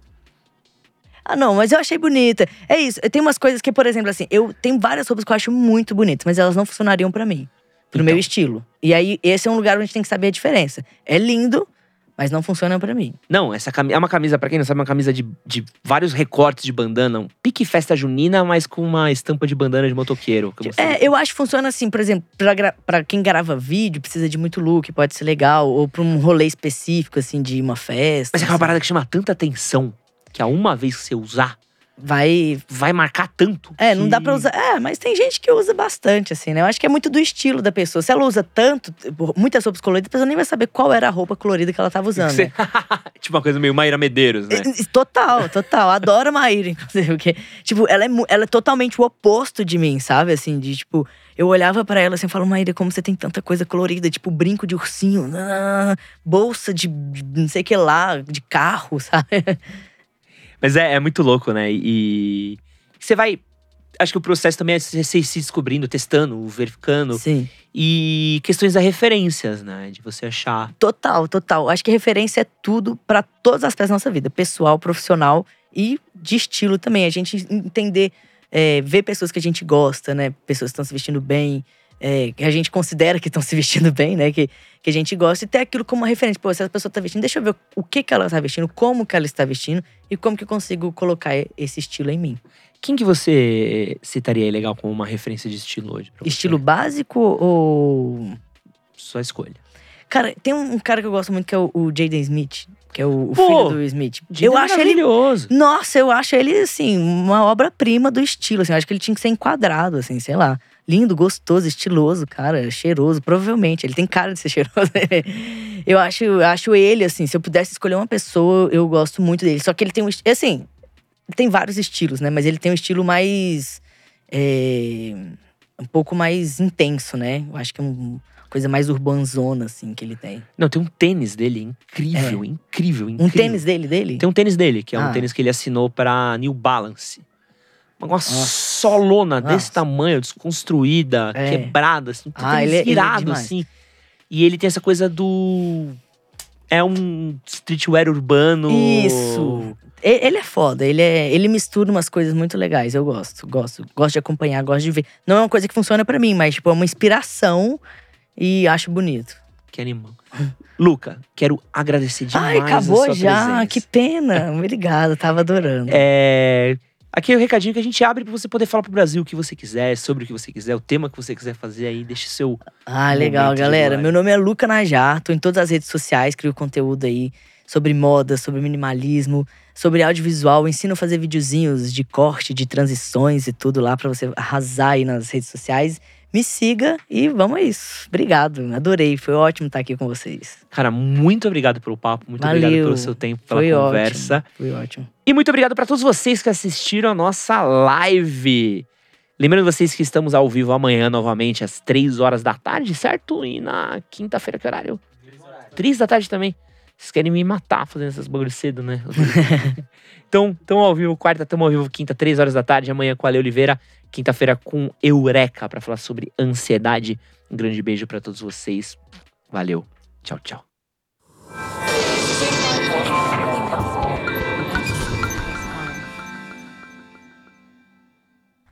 Ah, não, mas eu achei bonita. É isso. Tem umas coisas que, por exemplo, assim, eu tenho várias roupas que eu acho muito bonitas, mas elas não funcionariam pra mim. Pro Então. meu estilo. E aí, esse é um lugar onde a gente tem que saber a diferença. É lindo, mas não funciona pra mim. Não, essa cami- é uma camisa, pra quem não sabe, uma camisa de, de vários recortes de bandana. Um pique festa junina, mas com uma estampa de bandana de motoqueiro. É, eu acho que funciona assim, por exemplo, pra, pra quem grava vídeo, precisa de muito look, pode ser legal. Ou pra um rolê específico, assim, de uma festa. Mas é aquela assim. parada que chama tanta atenção que a uma vez que você usar, Vai. vai marcar tanto. É, não que- dá pra usar. É, mas tem gente que usa bastante, assim, né? Eu acho que é muito do estilo da pessoa. Se ela usa tanto, muitas roupas coloridas, a pessoa nem vai saber qual era a roupa colorida que ela tava usando. Você- né? [laughs] tipo uma coisa meio Mayra Medeiros, né? Total, total. Adoro Maíra, [laughs] inclusive. Porque, tipo, ela é, ela é totalmente o oposto de mim, sabe? Assim, de tipo, eu olhava pra ela assim e falava, Maíra, como você tem tanta coisa colorida, tipo, brinco de ursinho, bolsa de de não sei o que lá, de carro, [laughs] sabe? Mas é, é muito louco, né? E você vai. Acho que o processo também é você se descobrindo, testando, verificando. Sim. E questões da referências, né? De você achar. Total, total. Acho que referência é tudo pra todas as aspectos da nossa vida, pessoal, profissional e de estilo também. A gente entender, é, ver pessoas que a gente gosta, né? Pessoas que estão se vestindo bem, é, que a gente considera que estão se vestindo bem, né? Que, que a gente gosta e ter aquilo como uma referência. Pô, se essa pessoa tá vestindo, deixa eu ver o que, que ela tá vestindo, como que ela está vestindo e como que eu consigo colocar esse estilo em mim. Quem que você citaria legal como uma referência de estilo hoje? Estilo básico ou. Sua escolha. Cara, tem um cara que eu gosto muito que é o, o Jaden Smith, que é o, o Pô, filho do Smith. Eu Dino é acho ele maravilhoso. Nossa, eu acho ele, assim, uma obra-prima do estilo. Assim, eu acho que ele tinha que ser enquadrado, assim, sei lá. Lindo, gostoso, estiloso, cara, cheiroso, provavelmente. Ele tem cara de ser [laughs] cheiroso. eu acho, eu acho ele, assim, se eu pudesse escolher uma pessoa, eu gosto muito dele. Só que ele tem um. Assim, tem vários estilos, né? Mas ele tem um estilo mais. é, um pouco mais intenso, né? Eu acho que é uma coisa mais urbanzona, assim, que ele tem. Não, tem um tênis dele incrível, incrível, incrível. Um tênis dele, dele? Tem um tênis dele, que é um Ah. tênis que ele assinou pra New Balance. Uma Nossa. solona desse Nossa. tamanho, desconstruída, É. quebrada, assim. Ah, ele é- ele é assim. E ele tem essa coisa do. É um streetwear urbano. Isso. Ele é foda, ele, é, ele mistura umas coisas muito legais. Eu gosto, gosto. Gosto de acompanhar, gosto de ver. Não é uma coisa que funciona pra mim, mas tipo, é uma inspiração e acho bonito. Que animal. Luca, quero agradecer demais. Ai, acabou já. presença. Que pena. Obrigada, tava adorando. É. Aqui é o recadinho que a gente abre pra você poder falar pro Brasil o que você quiser, sobre o que você quiser, o tema que você quiser fazer aí, deixe seu. Ah, legal, galera. Meu nome é Luca Najar, tô em todas as redes sociais, crio conteúdo aí sobre moda, sobre minimalismo, sobre audiovisual, ensino a fazer videozinhos de corte, de transições e tudo lá pra você arrasar aí nas redes sociais. Me siga e vamos a isso. Obrigado, adorei, foi ótimo estar aqui com vocês. Cara, muito obrigado pelo papo, muito obrigado Valeu. pelo seu tempo, pela Foi conversa. ótimo. Foi ótimo. E muito obrigado pra todos vocês que assistiram a nossa live. Lembrando vocês que estamos ao vivo amanhã novamente, às três horas da tarde, certo? E na quinta-feira, que horário? Três da tarde também. Vocês querem me matar fazendo essas bagulhos cedo, né? [laughs] então, tamo ao vivo quarta, tamo ao vivo quinta, três horas da tarde. Amanhã com a Ale Oliveira. Quinta-feira com Eureka pra falar sobre ansiedade. Um grande beijo pra todos vocês. Valeu. Tchau, tchau.